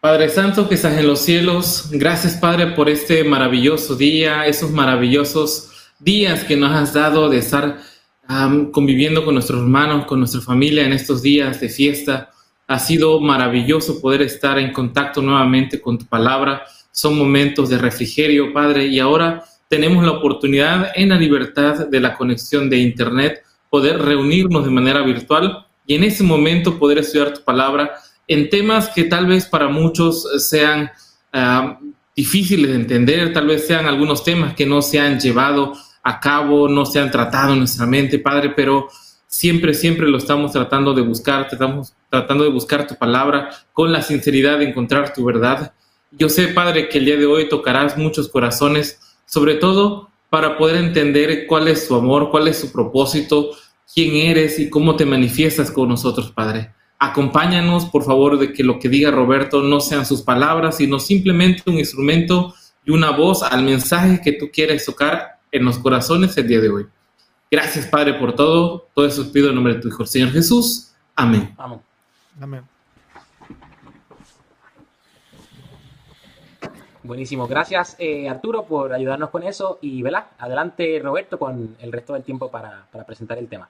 Padre Santo que estás en los cielos, gracias Padre por este maravilloso día, esos maravillosos días que nos has dado de estar conviviendo con nuestros hermanos, con nuestra familia en estos días de fiesta. Ha sido maravilloso poder estar en contacto nuevamente con tu palabra. Son momentos de refrigerio, Padre, y ahora tenemos la oportunidad en la libertad de la conexión de Internet poder reunirnos de manera virtual y en ese momento poder estudiar tu palabra en temas que tal vez para muchos sean ah, difíciles de entender, tal vez sean algunos temas que no se han llevado a cabo, no se han tratado en nuestra mente, Padre, pero siempre, siempre lo estamos tratando de buscar, estamos tratando de buscar tu palabra con la sinceridad de encontrar tu verdad. Yo sé, Padre, que el día de hoy tocarás muchos corazones, sobre todo para poder entender cuál es su amor, cuál es su propósito, quién eres y cómo te manifiestas con nosotros, Padre. Acompáñanos, por favor, de que lo que diga Roberto no sean sus palabras, sino simplemente un instrumento y una voz al mensaje que tú quieres tocar en los corazones el día de hoy. Gracias, Padre, por todo. Todo eso pido en nombre de tu Hijo, Señor Jesús. Amén. Amén. Amén. Buenísimo, gracias eh, Arturo por ayudarnos con eso y ¿verdad? adelante Roberto con el resto del tiempo para, presentar el tema.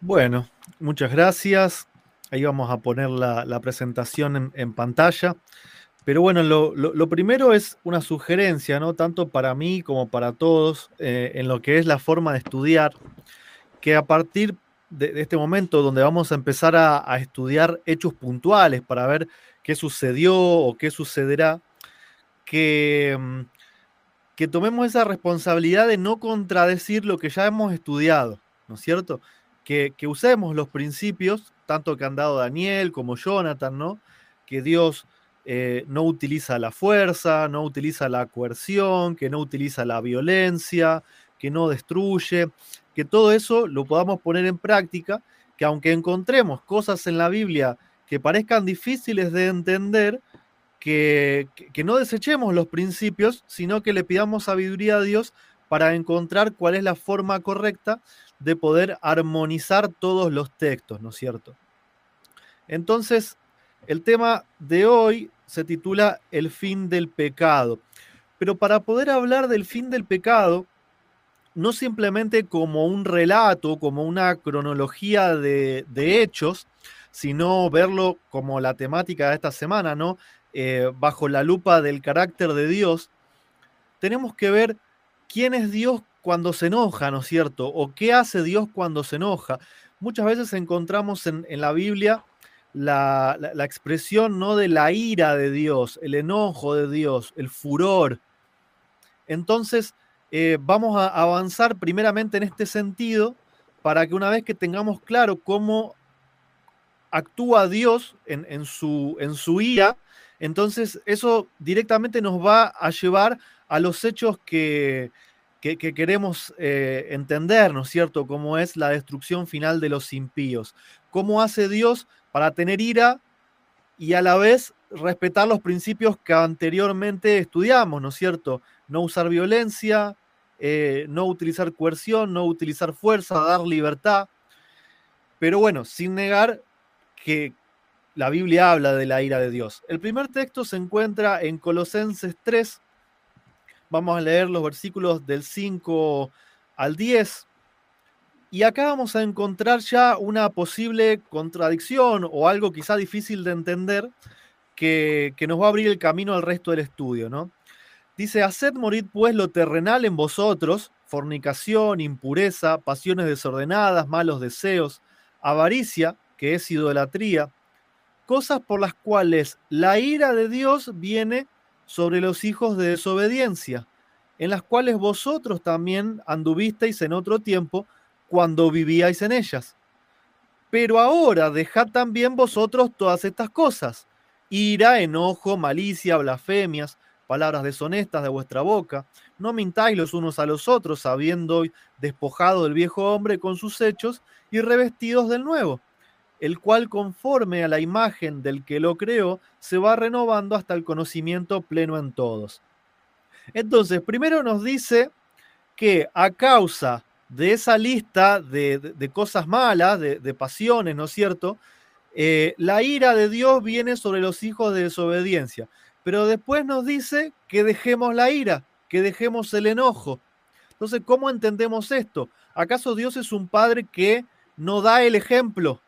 Bueno, muchas gracias. Ahí vamos a poner la, presentación en, pantalla. Pero bueno, lo, primero es una sugerencia, ¿no? Tanto para mí como para todos, eh, en lo que es la forma de estudiar, que a partir de, este momento donde vamos a empezar a estudiar hechos puntuales para ver qué sucedió o qué sucederá, que, mm, que tomemos esa responsabilidad de no contradecir lo que ya hemos estudiado, ¿no es cierto? Que, usemos los principios, tanto que han dado Daniel como Jonathan, ¿no? Que Dios eh, no utiliza la fuerza, no utiliza la coerción, que no utiliza la violencia, que no destruye, que todo eso lo podamos poner en práctica, que aunque encontremos cosas en la Biblia que parezcan difíciles de entender, que, no desechemos los principios, sino que le pidamos sabiduría a Dios para encontrar cuál es la forma correcta de poder armonizar todos los textos, ¿no es cierto? Entonces, el tema de hoy se titula El fin del pecado. Pero para poder hablar del fin del pecado, no simplemente como un relato, como una cronología de, de hechos, sino verlo como la temática de esta semana, ¿no? Eh, bajo la lupa del carácter de Dios, tenemos que ver quién es Dios cuando se enoja, ¿no es cierto? O qué hace Dios cuando se enoja. Muchas veces encontramos en, la Biblia la, expresión ¿no? de la ira de Dios, el enojo de Dios, el furor. Entonces, eh, vamos a avanzar primeramente en este sentido para que una vez que tengamos claro cómo actúa Dios en, su, ira, entonces eso directamente nos va a llevar a los hechos que, queremos eh, entender, ¿no es cierto? Como es la destrucción final de los impíos. ¿Cómo hace Dios para tener ira y a la vez respetar los principios que anteriormente estudiamos, ¿no es cierto? No usar violencia, eh, no utilizar coerción, no utilizar fuerza, dar libertad. Pero bueno, sin negar que la Biblia habla de la ira de Dios. El primer texto se encuentra en Colosenses 3. Vamos a leer los versículos del 5 al 10. Y acá vamos a encontrar ya una posible contradicción o algo quizá difícil de entender que, que nos va a abrir el camino al resto del estudio, ¿no? Dice, haced morir pues lo terrenal en vosotros, fornicación, impureza, pasiones desordenadas, malos deseos, avaricia, que es idolatría, cosas por las cuales la ira de Dios viene sobre los hijos de desobediencia, en las cuales vosotros también anduvisteis en otro tiempo cuando vivíais en ellas. Pero ahora dejad también vosotros todas estas cosas, ira, enojo, malicia, blasfemias, palabras deshonestas de vuestra boca. No mintáis los unos a los otros, habiendo despojado del viejo hombre con sus hechos y revestidos del nuevo el cual conforme a la imagen del que lo creó, se va renovando hasta el conocimiento pleno en todos. Entonces, primero nos dice que a causa de esa lista de, cosas malas, de, pasiones, ¿no es cierto? eh, la ira de Dios viene sobre los hijos de desobediencia, pero después nos dice que dejemos la ira, que dejemos el enojo. Entonces, ¿cómo entendemos esto? ¿Acaso Dios es un padre que no da el ejemplo,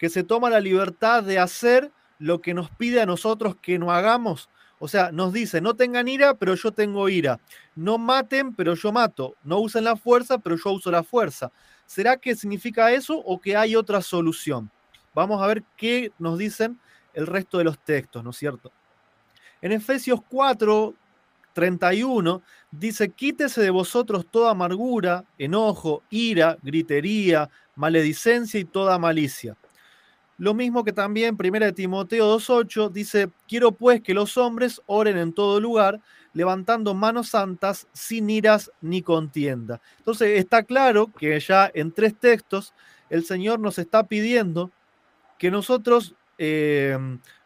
que se toma la libertad de hacer lo que nos pide a nosotros que no hagamos? O sea, nos dice, no tengan ira, pero yo tengo ira. No maten, pero yo mato. No usen la fuerza, pero yo uso la fuerza. ¿Será que significa eso o que hay otra solución? Vamos a ver qué nos dicen el resto de los textos, ¿no es cierto? En Efesios 4, 31 dice, quítese de vosotros toda amargura, enojo, ira, gritería, maledicencia y toda malicia. Lo mismo que también 1 Timoteo 2.8 dice, quiero pues que los hombres oren en todo lugar, levantando manos santas, sin iras ni contienda. Entonces está claro que ya en tres textos el Señor nos está pidiendo que nosotros eh,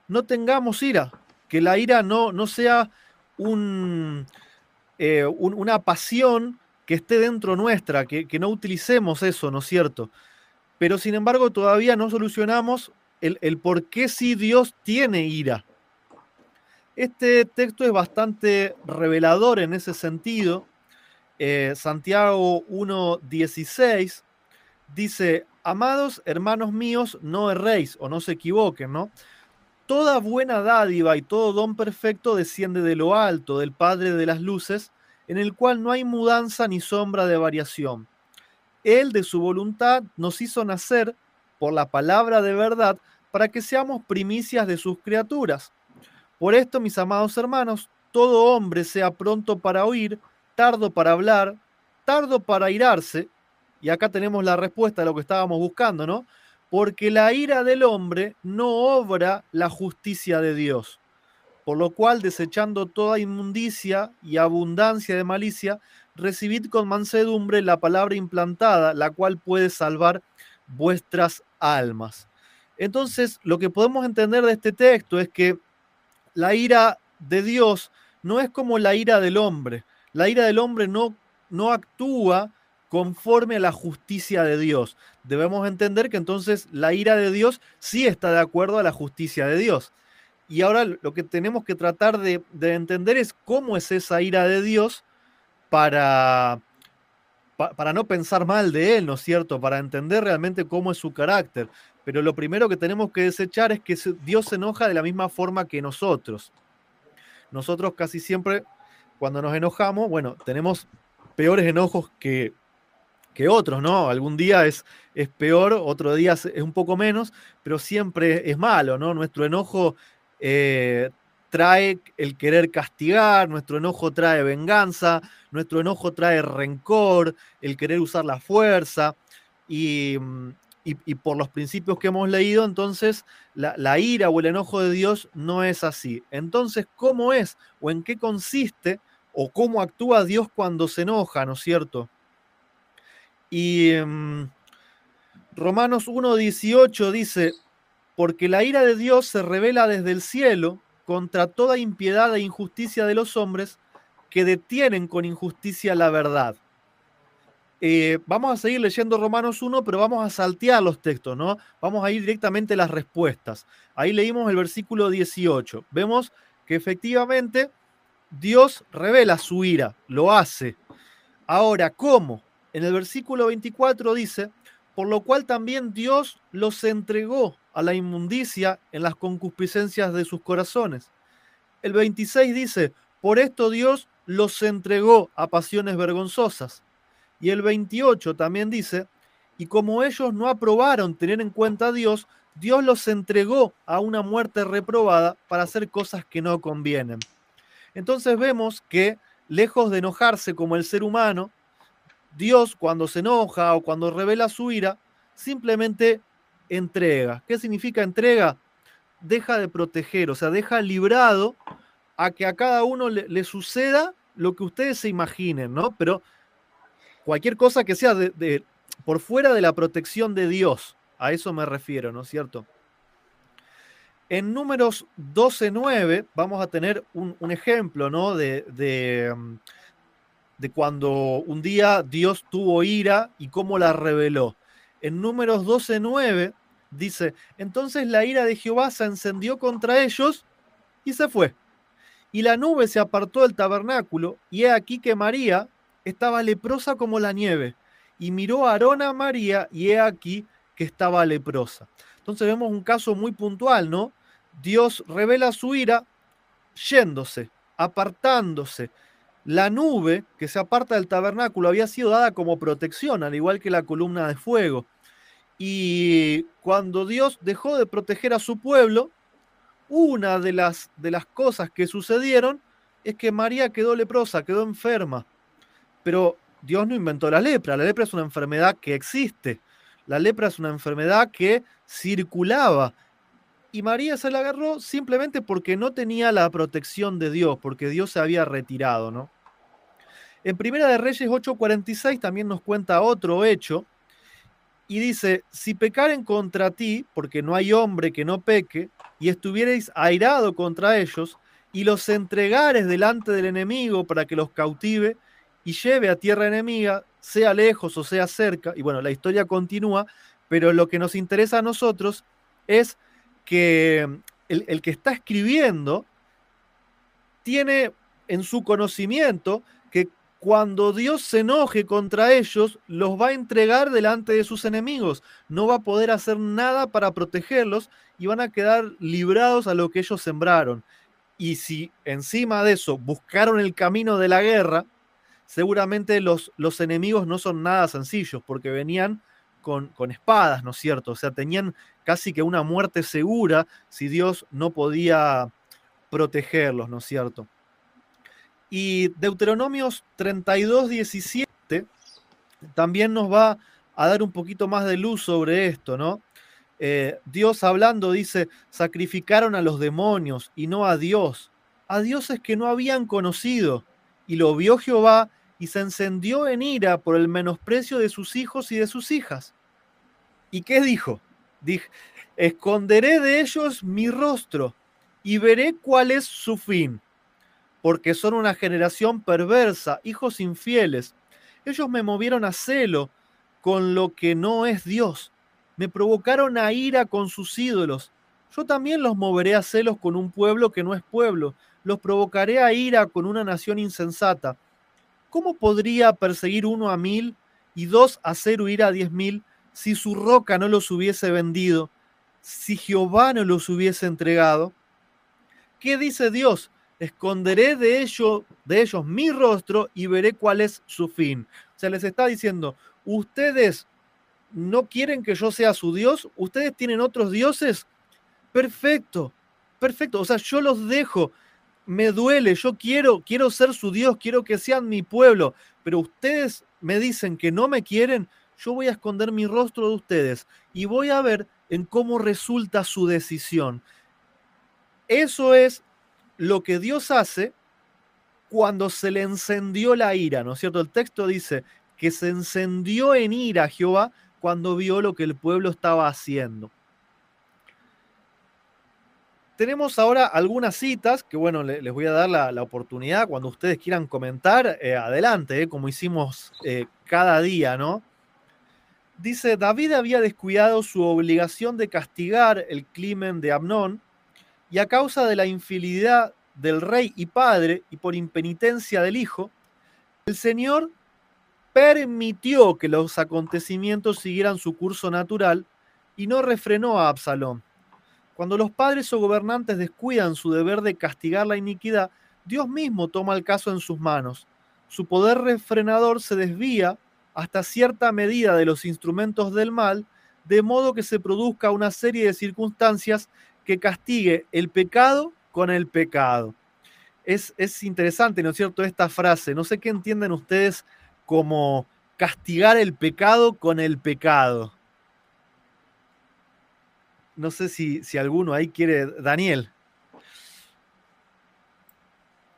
no tengamos ira, que la ira no, no sea eh, un, una pasión que esté dentro nuestra, que, no utilicemos eso, ¿no es cierto? Pero sin embargo todavía no solucionamos el, por qué si Dios tiene ira. Este texto es bastante revelador en ese sentido. Eh, Santiago 1.16 dice, amados hermanos míos, no erréis o no se equivoquen, ¿no? Toda buena dádiva y todo don perfecto desciende de lo alto, del Padre de las Luces, en el cual no hay mudanza ni sombra de variación. Él de su voluntad nos hizo nacer por la palabra de verdad para que seamos primicias de sus criaturas. Por esto, mis amados hermanos, todo hombre sea pronto para oír, tardo para hablar, tardo para irarse, y acá tenemos la respuesta a lo que estábamos buscando, ¿no? porque la ira del hombre no obra la justicia de Dios. Por lo cual, desechando toda inmundicia y abundancia de malicia, recibid con mansedumbre la palabra implantada, la cual puede salvar vuestras almas. Entonces, lo que podemos entender de este texto es que la ira de Dios no es como la ira del hombre. La ira del hombre no, no actúa conforme a la justicia de Dios. Debemos entender que entonces la ira de Dios sí está de acuerdo a la justicia de Dios. Y ahora lo que tenemos que tratar de, entender es cómo es esa ira de Dios para, para no pensar mal de Él, ¿no es cierto? Para entender realmente cómo es su carácter. Pero lo primero que tenemos que desechar es que Dios se enoja de la misma forma que nosotros. Nosotros casi siempre, cuando nos enojamos, bueno, tenemos peores enojos que, que otros, ¿no? Algún día es, es peor, otro día es, un poco menos, pero siempre es malo, ¿no? Nuestro enojo eh, trae el querer castigar, nuestro enojo trae venganza, nuestro enojo trae rencor, el querer usar la fuerza. Y, por los principios que hemos leído, entonces la, ira o el enojo de Dios no es así. Entonces, ¿cómo es o en qué consiste o cómo actúa Dios cuando se enoja, ¿no es cierto? Y em, Romanos 1.18 dice, porque la ira de Dios se revela desde el cielo contra toda impiedad e injusticia de los hombres que detienen con injusticia la verdad. Eh, vamos a seguir leyendo Romanos 1, pero vamos a saltear los textos, ¿no? Vamos a ir directamente a las respuestas. Ahí leímos el versículo 18. Vemos que efectivamente Dios revela su ira, lo hace. Ahora, ¿cómo? En el versículo 24 dice, por lo cual también Dios los entregó a la inmundicia en las concupiscencias de sus corazones. El 26 dice, por esto Dios los entregó a pasiones vergonzosas. Y el 28 también dice, y como ellos no aprobaron tener en cuenta a Dios, Dios los entregó a una muerte reprobada para hacer cosas que no convienen. Entonces vemos que, lejos de enojarse como el ser humano, Dios cuando se enoja o cuando revela su ira, simplemente entrega. ¿Qué significa entrega? Deja de proteger, o sea, deja librado a que a cada uno le, suceda lo que ustedes se imaginen, ¿no? Pero cualquier cosa que sea de, por fuera de la protección de Dios, a eso me refiero, ¿no es cierto? En números 12.9 vamos a tener un, ejemplo, ¿no? de, de cuando un día Dios tuvo ira y cómo la reveló. En números 12.9 dice, entonces la ira de Jehová se encendió contra ellos y se fue. Y la nube se apartó del tabernáculo, y he aquí que María estaba leprosa como la nieve. Y miró a Aarón a María, y he aquí que estaba leprosa. Entonces vemos un caso muy puntual, ¿no? Dios revela su ira yéndose, apartándose. La nube que se aparta del tabernáculo había sido dada como protección, al igual que la columna de fuego. Y cuando Dios dejó de proteger a su pueblo, una de las, de las cosas que sucedieron es que María quedó leprosa, quedó enferma. Pero Dios no inventó la lepra, la lepra es una enfermedad que existe. La lepra es una enfermedad que circulaba. Y María se la agarró simplemente porque no tenía la protección de Dios, porque Dios se había retirado, ¿no? En Primera de Reyes 8:46 también nos cuenta otro hecho y dice, si pecaren contra ti, porque no hay hombre que no peque, y estuvierais airado contra ellos, y los entregares delante del enemigo para que los cautive y lleve a tierra enemiga, sea lejos o sea cerca, y bueno, la historia continúa, pero lo que nos interesa a nosotros es que el, el que está escribiendo tiene en su conocimiento que cuando Dios se enoje contra ellos, los va a entregar delante de sus enemigos. No va a poder hacer nada para protegerlos y van a quedar librados a lo que ellos sembraron. Y si encima de eso buscaron el camino de la guerra, seguramente los, los enemigos no son nada sencillos, porque venían con, espadas, ¿no es cierto? O sea, tenían casi que una muerte segura si Dios no podía protegerlos, ¿no es cierto? Y Deuteronomios 32, 17 también nos va a dar un poquito más de luz sobre esto, ¿no? Eh, Dios hablando dice, sacrificaron a los demonios y no a Dios, a dioses que no habían conocido. Y lo vio Jehová y se encendió en ira por el menosprecio de sus hijos y de sus hijas. ¿Y qué dijo? Dije, esconderé de ellos mi rostro y veré cuál es su fin porque son una generación perversa, hijos infieles. Ellos me movieron a celo con lo que no es Dios. Me provocaron a ira con sus ídolos. Yo también los moveré a celos con un pueblo que no es pueblo. Los provocaré a ira con una nación insensata. ¿Cómo podría perseguir uno a mil y dos hacer huir a diez mil si su roca no los hubiese vendido, si Jehová no los hubiese entregado? ¿Qué dice Dios? esconderé de de ellos mi rostro y veré cuál es su fin. O sea, les está diciendo, ustedes no quieren que yo sea su Dios, ustedes tienen otros dioses, perfecto, perfecto, o sea, yo los dejo, me duele, yo quiero, quiero ser su Dios, quiero que sean mi pueblo, pero ustedes me dicen que no me quieren, yo voy a esconder mi rostro de ustedes y voy a ver en cómo resulta su decisión. Eso es lo que Dios hace cuando se le encendió la ira, ¿no es cierto? El texto dice que se encendió en ira Jehová cuando vio lo que el pueblo estaba haciendo. Tenemos ahora algunas citas que, bueno, les voy a dar la, oportunidad cuando ustedes quieran comentar, eh, adelante, eh, como hicimos eh, cada día, ¿no? Dice, David había descuidado su obligación de castigar el crimen de Amnón y a causa de la infidelidad del rey y padre y por impenitencia del hijo, el Señor permitió que los acontecimientos siguieran su curso natural y no refrenó a Absalón. Cuando los padres o gobernantes descuidan su deber de castigar la iniquidad, Dios mismo toma el caso en sus manos. Su poder refrenador se desvía hasta cierta medida de los instrumentos del mal, de modo que se produzca una serie de circunstancias que castigue el pecado con el pecado. Es, es interesante, ¿no es cierto?, esta frase. No sé qué entienden ustedes como castigar el pecado con el pecado. No sé si, si alguno ahí quiere. Daniel.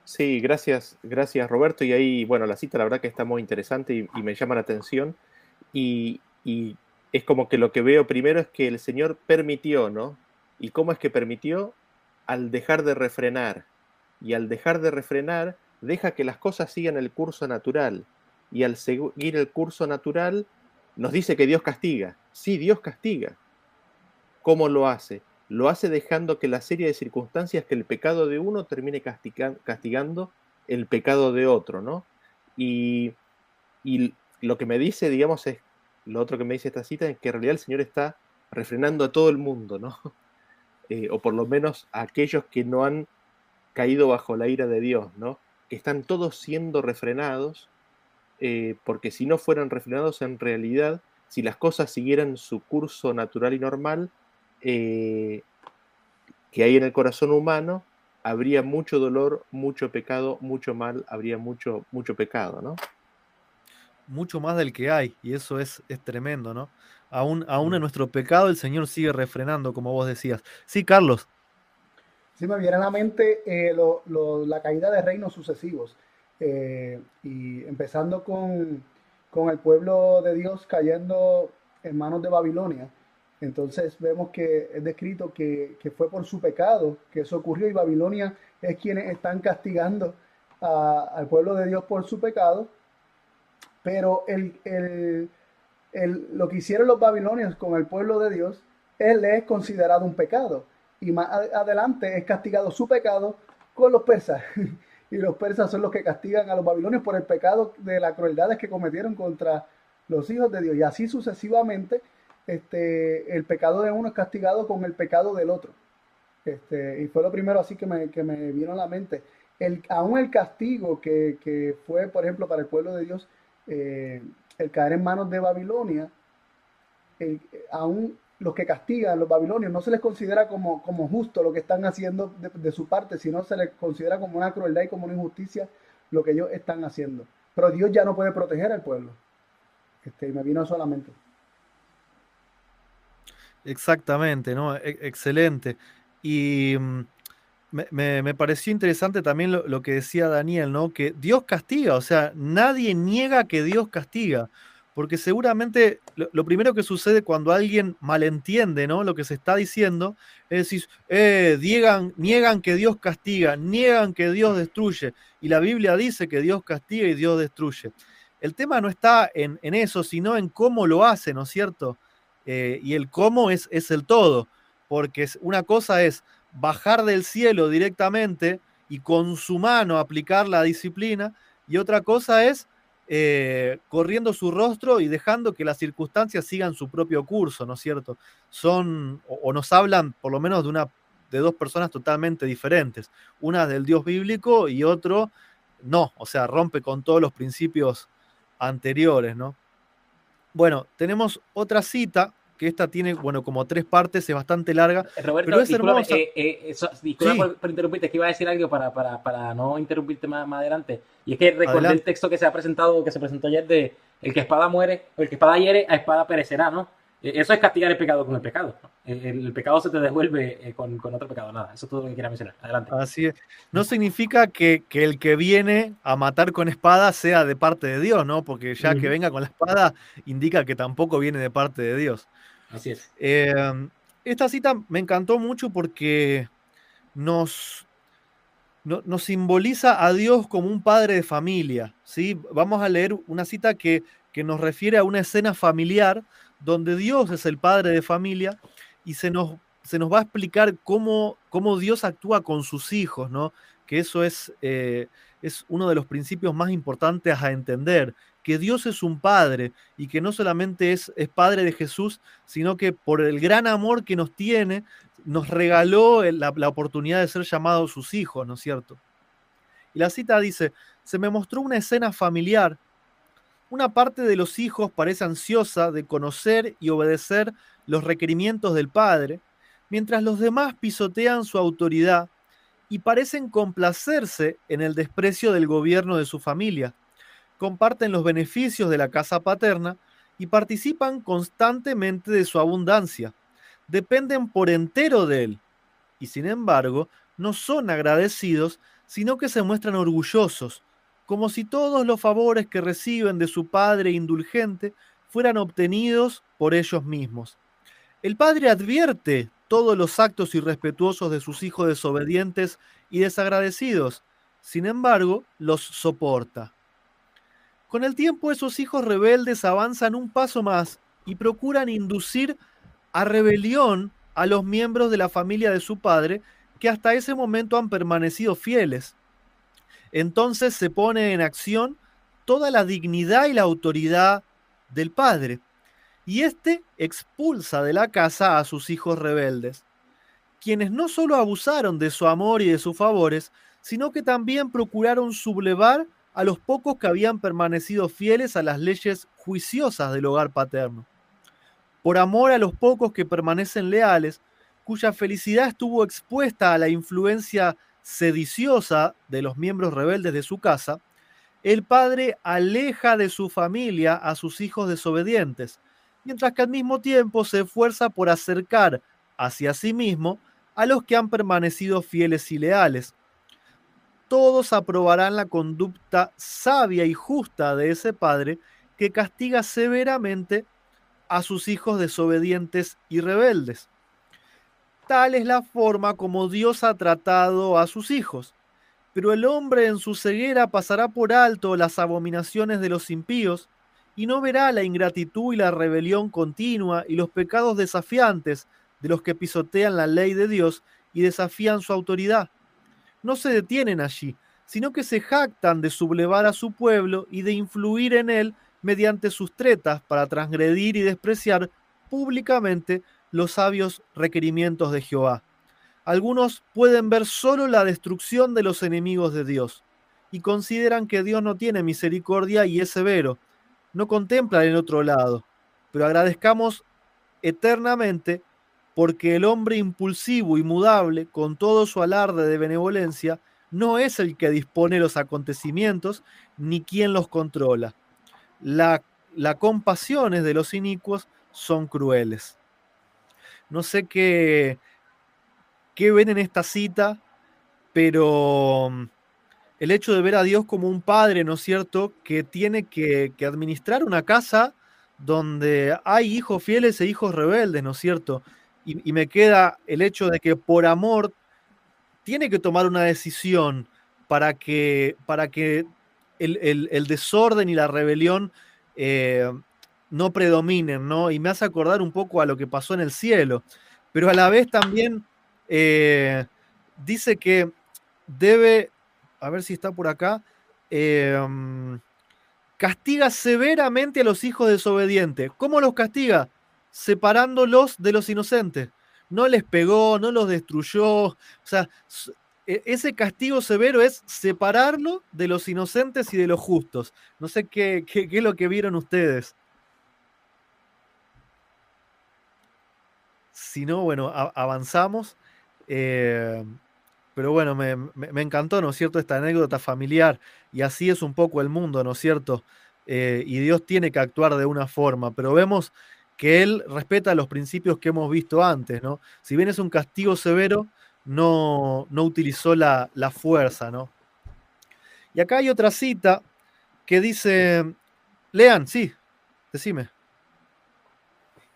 Sí, gracias, gracias Roberto. Y ahí, bueno, la cita la verdad que está muy interesante y, me llama la atención. Y, y, es como que lo que veo primero es que el Señor permitió, ¿no? ¿Y cómo es que permitió? Al dejar de refrenar. Y al dejar de refrenar, deja que las cosas sigan el curso natural. Y al seguir el curso natural, nos dice que Dios castiga. Sí, Dios castiga. ¿Cómo lo hace? Lo hace dejando que la serie de circunstancias que el pecado de uno termine castigando el pecado de otro, ¿no? Y, y lo que me dice, digamos, es, lo otro que me dice esta cita es que en realidad el Señor está refrenando a todo el mundo, ¿no? Eh, o por lo menos a aquellos que no han caído bajo la ira de Dios, ¿no? Que están todos siendo refrenados, eh, porque si no fueran refrenados en realidad, si las cosas siguieran su curso natural y normal, eh, que hay en el corazón humano, habría mucho dolor, mucho pecado, mucho mal, habría mucho, mucho pecado, ¿no? Mucho más del que hay, y eso es, es tremendo, ¿no? Aún, aún en mm. nuestro pecado el Señor sigue refrenando, como vos decías. Sí, Carlos. Sí, me viene a la mente eh, la caída de reinos sucesivos. Eh, y empezando con, el pueblo de Dios cayendo en manos de Babilonia. Entonces vemos que es descrito que, fue por su pecado que eso ocurrió y Babilonia es quienes están castigando al pueblo de Dios por su pecado. Pero el, lo que hicieron los babilonios con el pueblo de Dios, él es considerado un pecado. Y más adelante es castigado su pecado con los persas. y los persas son los que castigan a los babilonios por el pecado de las crueldades que cometieron contra los hijos de Dios. Y así sucesivamente, este, el pecado de uno es castigado con el pecado del otro. Este, y fue lo primero así que me, que me vino a la mente. El, aún el castigo que, que, fue, por ejemplo, para el pueblo de Dios, eh, el caer en manos de Babilonia, aún los que castigan, los babilonios, no se les considera como, como justo lo que están haciendo de, su parte, sino se les considera como una crueldad y como una injusticia lo que ellos están haciendo. Pero Dios ya no puede proteger al pueblo. Este, y me vino solamente. Exactamente, ¿no? E, excelente. Y mm, me, pareció interesante también lo, que decía Daniel, ¿no? Que Dios castiga, o sea, nadie niega que Dios castiga, porque seguramente lo, primero que sucede cuando alguien malentiende, ¿no? Lo que se está diciendo, es decir, eh, niegan, que Dios castiga, niegan que Dios destruye, y la Biblia dice que Dios castiga y Dios destruye. El tema no está en, eso, sino en cómo lo hace, ¿no es cierto? Eh, y el cómo es, es el todo, porque una cosa es bajar del cielo directamente y con su mano aplicar la disciplina, y otra cosa es eh, corriendo su rostro y dejando que las circunstancias sigan su propio curso, ¿no es cierto? Son, o, nos hablan por lo menos de, una, de dos personas totalmente diferentes, una del Dios bíblico y otro no, o sea, rompe con todos los principios anteriores, ¿no? Bueno, tenemos otra cita que esta tiene, bueno, como tres partes, es bastante larga. Eh, Roberto, pero es hermosa. Eh, eh, disculpa por, interrumpirte, es que iba a decir algo para, para, para no interrumpirte más, más, adelante. Y es que recordé el texto que se ha presentado, que se presentó ayer de el que espada muere, o el que espada hiere, a espada perecerá, ¿no? Eh, eso es castigar el pecado con el pecado. El, pecado se te devuelve eh, con, otro pecado. Nada, eso es todo lo que quería mencionar. Adelante. Así es. No significa que, el que viene a matar con espada sea de parte de Dios, ¿no? Porque ya que venga con la espada indica que tampoco viene de parte de Dios. Así es. Em, esta cita me encantó mucho porque nos, nos simboliza a Dios como un padre de familia. ¿sí? Vamos a leer una cita que, que nos refiere a una escena familiar donde Dios es el padre de familia y se nos, se nos va a explicar cómo, cómo, Dios actúa con sus hijos, ¿no? Que eso es, eh, es uno de los principios más importantes a entender, que Dios es un padre y que no solamente es, es padre de Jesús, sino que por el gran amor que nos tiene, nos regaló la, la oportunidad de ser llamados sus hijos, ¿no es cierto? Y la cita dice, se me mostró una escena familiar una parte de los hijos parece ansiosa de conocer y obedecer los requerimientos del padre, mientras los demás pisotean su autoridad y parecen complacerse en el desprecio del gobierno de su familia. Comparten los beneficios de la casa paterna y participan constantemente de su abundancia. Dependen por entero de él y sin embargo no son agradecidos, sino que se muestran orgullosos, como si todos los favores que reciben de su Padre indulgente fueran obtenidos por ellos mismos. El Padre advierte todos los actos irrespetuosos de sus hijos desobedientes y desagradecidos, sin embargo, los soporta. Con el tiempo esos hijos rebeldes avanzan un paso más y procuran inducir a rebelión a los miembros de la familia de su padre que hasta ese momento han permanecido fieles. Entonces se pone en acción toda la dignidad y la autoridad del padre. Y éste expulsa de la casa a sus hijos rebeldes, quienes no solo abusaron de su amor y de sus favores, sino que también procuraron sublevar a los pocos que habían permanecido fieles a las leyes juiciosas del hogar paterno. Por amor a los pocos que permanecen leales, cuya felicidad estuvo expuesta a la influencia sediciosa de los miembros rebeldes de su casa, el padre aleja de su familia a sus hijos desobedientes, mientras que al mismo tiempo se esfuerza por acercar hacia sí mismo a los que han permanecido fieles y leales. Todos aprobarán la conducta sabia y justa de ese padre que castiga severamente a sus hijos desobedientes y rebeldes. Tal es la forma como Dios ha tratado a sus hijos. Pero el hombre en su ceguera pasará por alto las abominaciones de los impíos y no verá la ingratitud y la rebelión continua y los pecados desafiantes de los que pisotean la ley de Dios y desafían su autoridad. No se detienen allí, sino que se jactan de sublevar a su pueblo y de influir en él mediante sus tretas para transgredir y despreciar públicamente los sabios requerimientos de Jehová. Algunos pueden ver solo la destrucción de los enemigos de Dios y consideran que Dios no tiene misericordia y es severo, no contemplan el otro lado, pero agradezcamos eternamente porque el hombre impulsivo y mudable, con todo su alarde de benevolencia, no es el que dispone los acontecimientos ni quien los controla. La, la compasión de los inicuos son crueles. No sé qué, qué ven en esta cita, pero el hecho de ver a Dios como un padre, ¿no es cierto?, que tiene que, administrar una casa donde hay hijos fieles e hijos rebeldes, ¿no es cierto? Y, me queda el hecho de que por amor tiene que tomar una decisión para que, para que el, desorden y la rebelión eh, no predominen, ¿no? Y me hace acordar un poco a lo que pasó en el cielo, pero a la vez también eh, dice que debe a ver si está por acá, em, castiga severamente a los hijos desobedientes. ¿Cómo los castiga? Separándolos de los inocentes. No les pegó, no los destruyó. O sea, e, ese castigo severo es separarlo de los inocentes y de los justos. No sé qué, es lo que vieron ustedes. Si no, bueno, avanzamos. Eh, pero bueno, me, encantó, ¿no es cierto?, esta anécdota familiar. Y así es un poco el mundo, ¿no es cierto? Eh, y Dios tiene que actuar de una forma, pero vemos que Él respeta los principios que hemos visto antes, ¿no? Si bien es un castigo severo, no, no utilizó la, fuerza, ¿no? Y acá hay otra cita que dice, lean, sí, decime.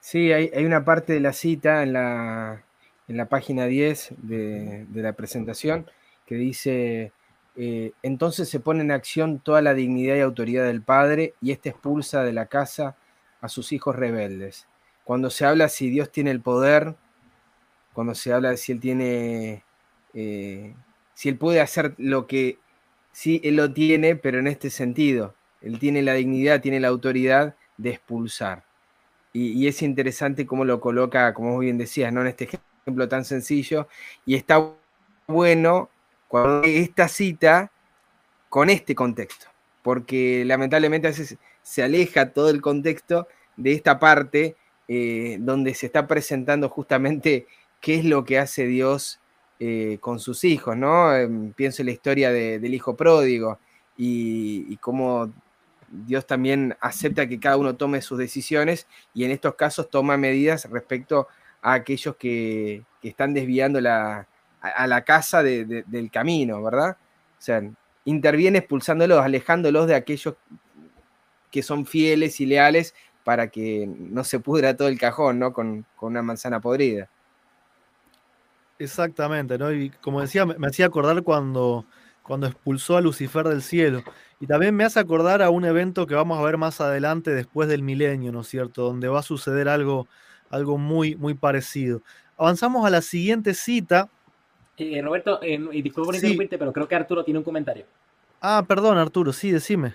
Sí, hay, una parte de la cita en la, en la página 10 de, la presentación, que dice, eh, entonces se pone en acción toda la dignidad y autoridad del padre y éste expulsa de la casa a sus hijos rebeldes. Cuando se habla si Dios tiene el poder, cuando se habla de si Él tiene, eh, si Él puede hacer lo que, sí, Él lo tiene, pero en este sentido, Él tiene la dignidad, tiene la autoridad de expulsar. Y, es interesante cómo lo coloca, como bien decías, ¿no? en este ejemplo tan sencillo, y está bueno cuando esta cita con este contexto, porque lamentablemente a veces se aleja todo el contexto de esta parte eh, donde se está presentando justamente qué es lo que hace Dios eh, con sus hijos, ¿no? Em, pienso en la historia del hijo pródigo y cómo Dios también acepta que cada uno tome sus decisiones y en estos casos toma medidas respecto a aquellos que, están desviando a, la casa del camino, ¿verdad? O sea, interviene expulsándolos, alejándolos de aquellos que son fieles y leales para que no se pudra todo el cajón, ¿no? Con, una manzana podrida. Exactamente, ¿no? Y como decía, me, hacía acordar cuando, cuando expulsó a Lucifer del cielo. Y también me hace acordar a un evento que vamos a ver más adelante después del milenio, ¿no es cierto? Donde va a suceder algo algo muy, muy parecido. Avanzamos a la siguiente cita. Eh, Roberto, eh, y disculpa por interrumpirte, pero creo que Arturo tiene un comentario. Ah, perdón, Arturo, sí, decime.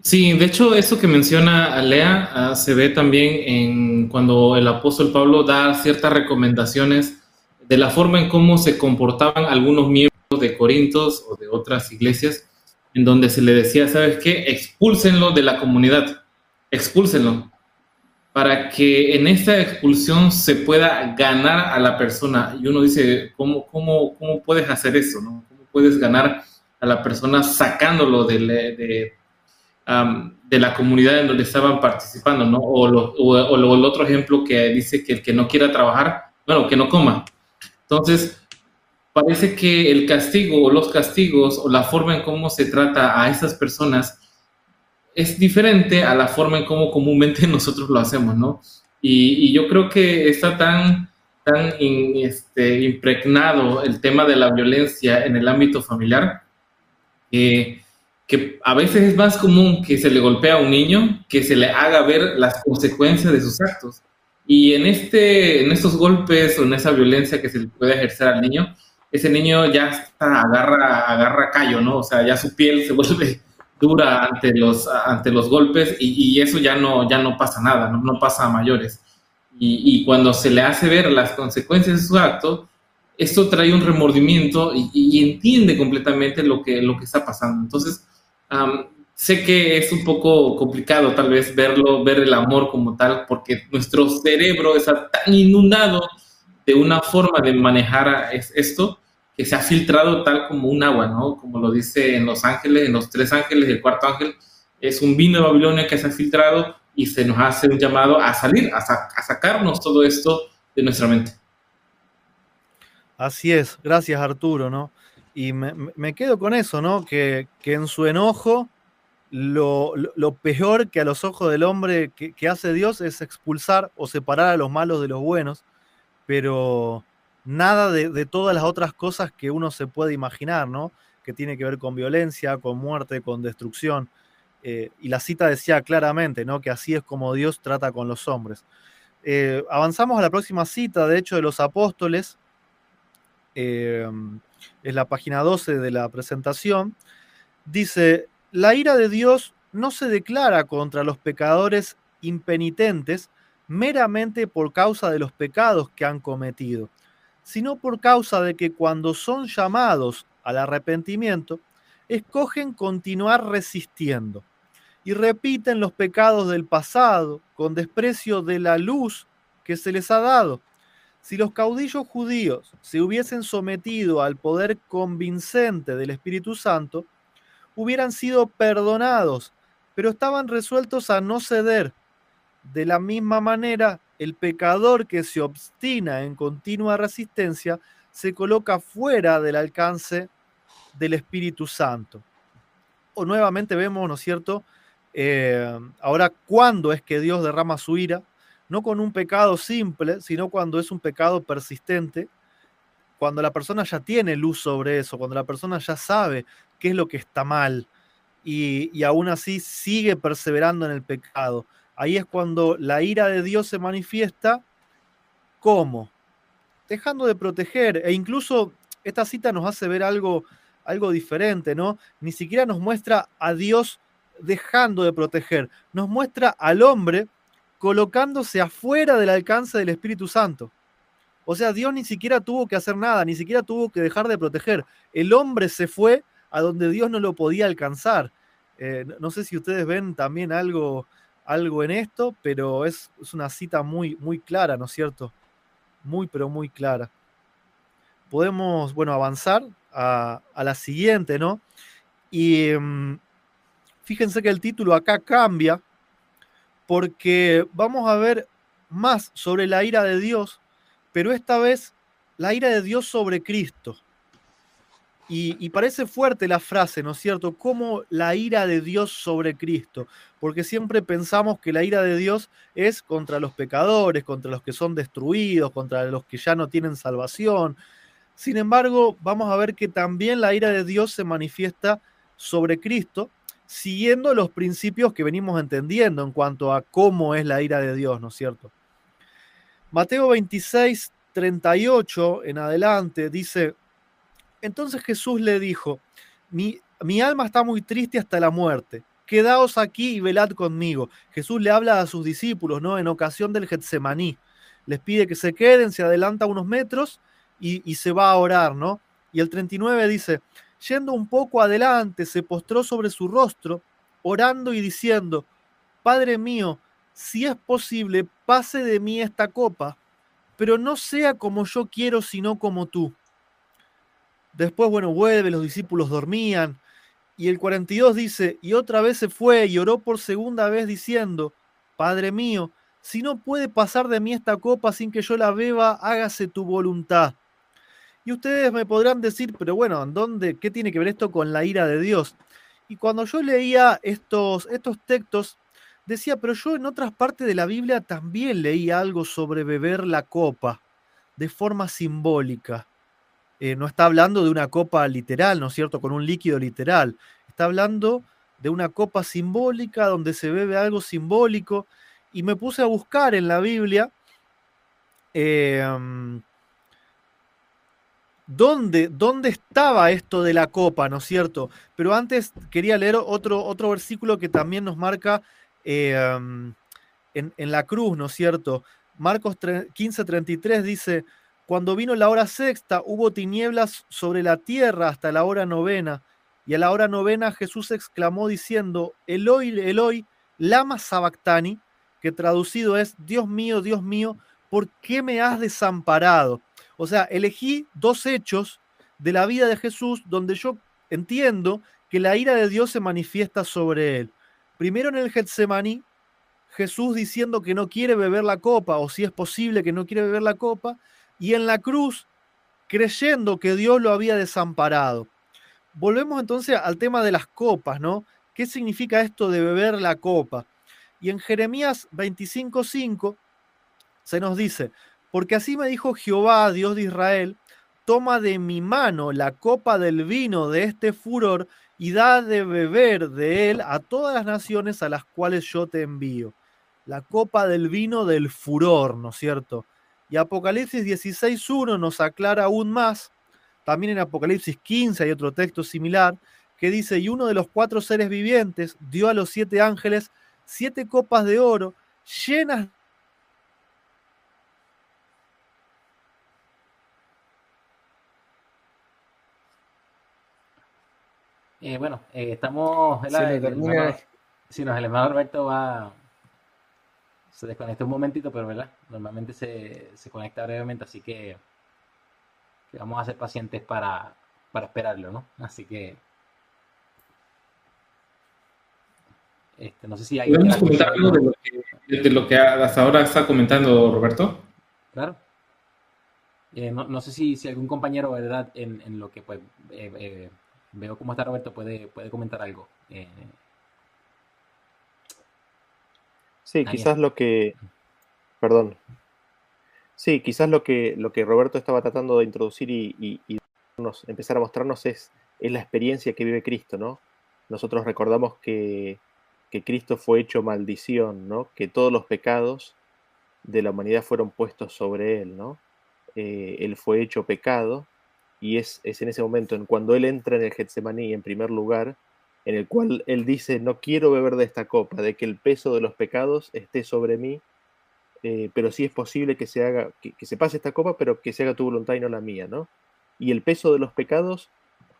Sí, de hecho, eso que menciona Lea ah, se ve también en cuando el apóstol Pablo da ciertas recomendaciones de la forma en cómo se comportaban algunos miembros de Corintios o de otras iglesias, en donde se le decía, ¿sabes qué? Expúlsenlo de la comunidad, expúlsenlo, para que en esta expulsión se pueda ganar a la persona. Y uno dice, ¿cómo, cómo, cómo puedes hacer eso? ¿no? ¿Cómo puedes ganar a la persona sacándolo de, de de la comunidad en donde estaban participando, ¿no? O, o, el otro ejemplo que dice que el que no quiera trabajar, bueno, que no coma. Entonces, parece que el castigo o los castigos o la forma en cómo se trata a esas personas es diferente a la forma en cómo comúnmente nosotros lo hacemos, ¿no? Y, yo creo que está tan, tan este, impregnado el tema de la violencia en el ámbito familiar que a veces es más común que se le golpee a un niño que se le haga ver las consecuencias de sus actos. Y en, este, en estos golpes o en esa violencia que se le puede ejercer al niño, ese niño ya está, agarra, agarra callo, ¿no? O sea, ya su piel se vuelve dura ante los, ante los golpes y, y eso ya no, ya no pasa nada, no, no pasa a mayores. Y, y, cuando se le hace ver las consecuencias de su acto, esto trae un remordimiento y, y, entiende completamente lo que, lo que está pasando. Entonces, sé que es un poco complicado tal vez verlo, ver el amor como tal, porque nuestro cerebro está tan inundado de una forma de manejar esto que se ha filtrado tal como un agua, ¿no? Como lo dice en Los Ángeles, en los tres ángeles, el cuarto ángel, es un vino de Babilonia que se ha filtrado y se nos hace un llamado a salir, a, sacarnos todo esto de nuestra mente. Así es, gracias Arturo, ¿no? Y me, quedo con eso, ¿no? Que, en su enojo, lo, peor que a los ojos del hombre que, hace Dios es expulsar o separar a los malos de los buenos, pero nada de, todas las otras cosas que uno se puede imaginar, ¿no? Que tiene que ver con violencia, con muerte, con destrucción. Eh, y la cita decía claramente, ¿no? Que así es como Dios trata con los hombres. Eh, avanzamos a la próxima cita, de hecho, de los apóstoles. Eh, es la página 12 de la presentación, dice, la ira de Dios no se declara contra los pecadores impenitentes meramente por causa de los pecados que han cometido, sino por causa de que cuando son llamados al arrepentimiento, escogen continuar resistiendo y repiten los pecados del pasado con desprecio de la luz que se les ha dado si los caudillos judíos se hubiesen sometido al poder convincente del Espíritu Santo, hubieran sido perdonados, pero estaban resueltos a no ceder. De la misma manera, el pecador que se obstina en continua resistencia se coloca fuera del alcance del Espíritu Santo. O nuevamente vemos, ¿no es cierto? Eh, ahora, ¿cuándo es que Dios derrama su ira? no con un pecado simple, sino cuando es un pecado persistente, cuando la persona ya tiene luz sobre eso, cuando la persona ya sabe qué es lo que está mal y, aún así sigue perseverando en el pecado. Ahí es cuando la ira de Dios se manifiesta ¿cómo? Dejando de proteger e incluso esta cita nos hace ver algo, algo diferente, ¿no? Ni siquiera nos muestra a Dios dejando de proteger, nos muestra al hombre colocándose afuera del alcance del Espíritu Santo. O sea, Dios ni siquiera tuvo que hacer nada, ni siquiera tuvo que dejar de proteger. El hombre se fue a donde Dios no lo podía alcanzar. Eh, no sé si ustedes ven también algo, algo en esto, pero es, una cita muy, muy clara, ¿no es cierto? Muy, pero muy clara. Podemos, bueno, avanzar a, la siguiente, ¿no? Y mm, fíjense que el título acá cambia porque vamos a ver más sobre la ira de Dios, pero esta vez la ira de Dios sobre Cristo. Y, parece fuerte la frase, ¿no es cierto? Como la ira de Dios sobre Cristo, porque siempre pensamos que la ira de Dios es contra los pecadores, contra los que son destruidos, contra los que ya no tienen salvación. Sin embargo, vamos a ver que también la ira de Dios se manifiesta sobre Cristo siguiendo los principios que venimos entendiendo en cuanto a cómo es la ira de Dios, ¿no es cierto? Mateo 26, 38 en adelante dice, entonces Jesús le dijo, mi, alma está muy triste hasta la muerte, quedaos aquí y velad conmigo. Jesús le habla a sus discípulos, ¿no? En ocasión del Getsemaní. Les pide que se queden, se adelanta unos metros y, y se va a orar, ¿no? Y el 39 dice, yendo un poco adelante, se postró sobre su rostro, orando y diciendo, Padre mío, si es posible, pase de mí esta copa, pero no sea como yo quiero, sino como tú. Después, bueno, vuelve, los discípulos dormían, y el 42 dice, y otra vez se fue y oró por segunda vez diciendo, Padre mío, si no puede pasar de mí esta copa sin que yo la beba, hágase tu voluntad. Y ustedes me podrán decir, pero bueno, ¿dónde, ¿qué tiene que ver esto con la ira de Dios? Y cuando yo leía estos, estos textos, decía, pero yo en otras partes de la Biblia también leí algo sobre beber la copa de forma simbólica. Eh, no está hablando de una copa literal, ¿no es cierto? Con un líquido literal. Está hablando de una copa simbólica donde se bebe algo simbólico. Y me puse a buscar en la Biblia em, ¿Dónde, ¿Dónde, estaba esto de la copa, ¿no es cierto? Pero antes quería leer otro, otro versículo que también nos marca Em, en, la cruz, ¿no es cierto? Marcos 15:33 dice, cuando vino la hora sexta, hubo tinieblas sobre la tierra hasta la hora novena, y a la hora novena Jesús exclamó diciendo, Eloi, Eloi, lama sabactani, que traducido es, Dios mío, Dios mío, ¿por qué me has desamparado? O sea, elegí dos hechos de la vida de Jesús donde yo entiendo que la ira de Dios se manifiesta sobre él. Primero en el Getsemaní, Jesús diciendo que no quiere beber la copa, o si es posible que no quiere beber la copa, y en la cruz creyendo que Dios lo había desamparado. Volvemos entonces al tema de las copas, ¿no? ¿Qué significa esto de beber la copa? Y en Jeremías 25:5 se nos dice, porque así me dijo Jehová, Dios de Israel, toma de mi mano la copa del vino de este furor y da de beber de él a todas las naciones a las cuales yo te envío. La copa del vino del furor, ¿no es cierto? Y Apocalipsis 16.1 nos aclara aún más, también en Apocalipsis 15 hay otro texto similar, que dice, y uno de los cuatro seres vivientes dio a los siete ángeles siete copas de oro llenas Eh, bueno, eh, estamos. Se el, termina... sí, no, el hermano Roberto va. Se desconecta un momentito, pero ¿verdad? Normalmente se, se conecta brevemente, así que, que, vamos a ser pacientes para, para esperarlo, ¿no? Así que. Este, no sé si hay. ¿Podemos comentar algo de lo, que, de lo que hasta ahora está comentando Roberto? Claro. Eh, no, no, sé si, si algún compañero, ¿verdad? En, en lo que pues eh, eh veo cómo está Roberto, puede, puede comentar algo. Sí, quizás lo que. Perdón. Sí, quizás lo que, lo que Roberto estaba tratando de introducir y, empezar a mostrarnos es, es, la experiencia que vive Cristo, ¿no? Nosotros recordamos que, que Cristo fue hecho maldición, ¿no? Que todos los pecados de la humanidad fueron puestos sobre él, ¿no? Eh, él fue hecho pecado y es, en ese momento, en cuando él entra en el Getsemaní en primer lugar, en el cual él dice, no quiero beber de esta copa, de que el peso de los pecados esté sobre mí, eh, pero sí es posible que se haga, que, se pase esta copa, pero que se haga tu voluntad y no la mía, ¿no? Y el peso de los pecados,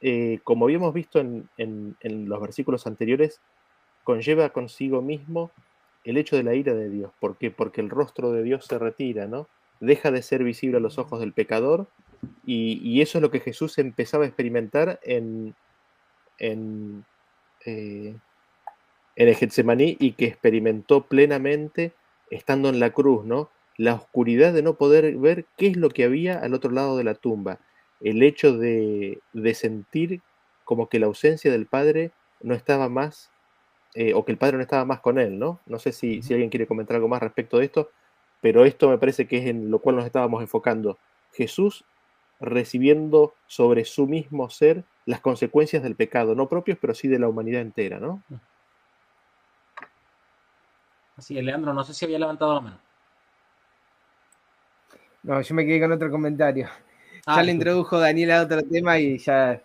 eh, como habíamos visto en, en, los versículos anteriores, conlleva consigo mismo el hecho de la ira de Dios. ¿Por qué? Porque el rostro de Dios se retira, ¿no? Deja de ser visible a los ojos del pecador y, eso es lo que Jesús empezaba a experimentar en, en, eh, en el Getsemaní y que experimentó plenamente estando en la cruz, ¿no? La oscuridad de no poder ver qué es lo que había al otro lado de la tumba. El hecho de, de sentir como que la ausencia del Padre no estaba más, eh, o que el Padre no estaba más con él, ¿no? No sé si, si alguien quiere comentar algo más respecto de esto, pero esto me parece que es en lo cual nos estábamos enfocando. Jesús recibiendo sobre su mismo ser las consecuencias del pecado, no propios, pero sí de la humanidad entera, ¿no? Así es, Leandro, no sé si había levantado la mano. No, yo me quedé con otro comentario. Ah, ya le introdujo Daniel a otro tema y ya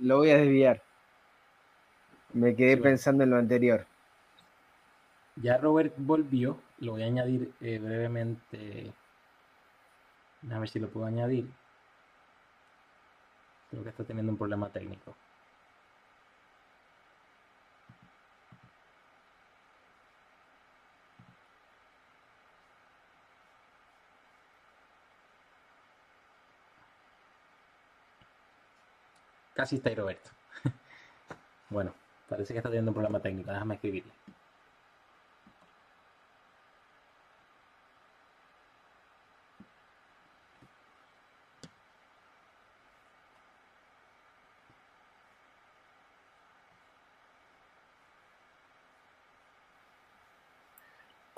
lo voy a desviar. Me quedé pensando en lo anterior. Ya Robert volvió, lo voy a añadir eh, brevemente. A ver si lo puedo añadir. Creo que está teniendo un problema técnico. Casi está ahí Roberto. bueno, parece que está teniendo un problema técnico. Déjame escribirle.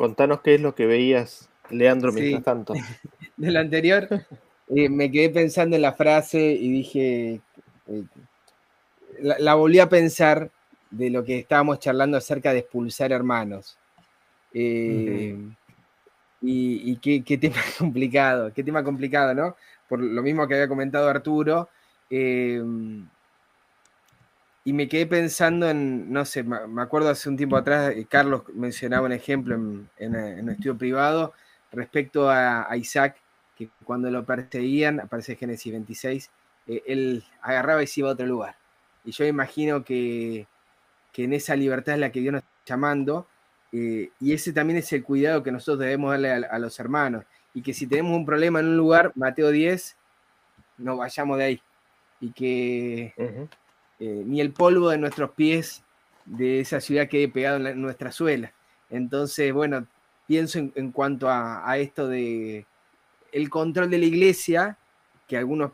Contanos qué es lo que veías, Leandro, mientras tanto. De lo anterior, eh, me quedé pensando en la frase y dije, eh, la, volví a pensar de lo que estábamos charlando acerca de expulsar hermanos. Eh, y, qué, tema complicado, qué tema complicado, ¿no? Por lo mismo que había comentado Arturo. Eh, y me quedé pensando en, no sé, me acuerdo hace un tiempo atrás, Carlos mencionaba un ejemplo en, en, un estudio privado respecto a, a, Isaac, que cuando lo perseguían, aparece Génesis 26, eh, él agarraba y se iba a otro lugar. Y yo imagino que, en esa libertad es la que Dios nos está llamando, eh, y ese también es el cuidado que nosotros debemos darle a, los hermanos. Y que si tenemos un problema en un lugar, Mateo 10, no vayamos de ahí. Y que eh, ni el polvo de nuestros pies de esa ciudad quede pegado en, nuestra suela. Entonces, bueno, pienso en, en cuanto a, esto de el control de la iglesia, que algunos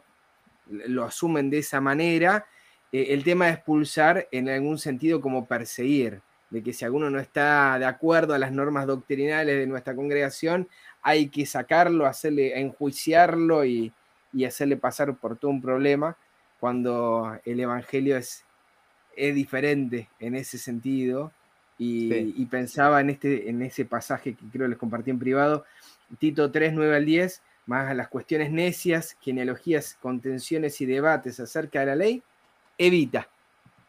lo asumen de esa manera, eh, el tema de expulsar en algún sentido como perseguir, de que si alguno no está de acuerdo a las normas doctrinales de nuestra congregación, hay que sacarlo, hacerle, enjuiciarlo y, hacerle pasar por todo un problema, cuando el Evangelio es, es diferente en ese sentido. Y, pensaba en, este, en ese pasaje que creo les compartí en privado, Tito 3, 9 al 10, más a las cuestiones necias, genealogías, contenciones y debates acerca de la ley, evita.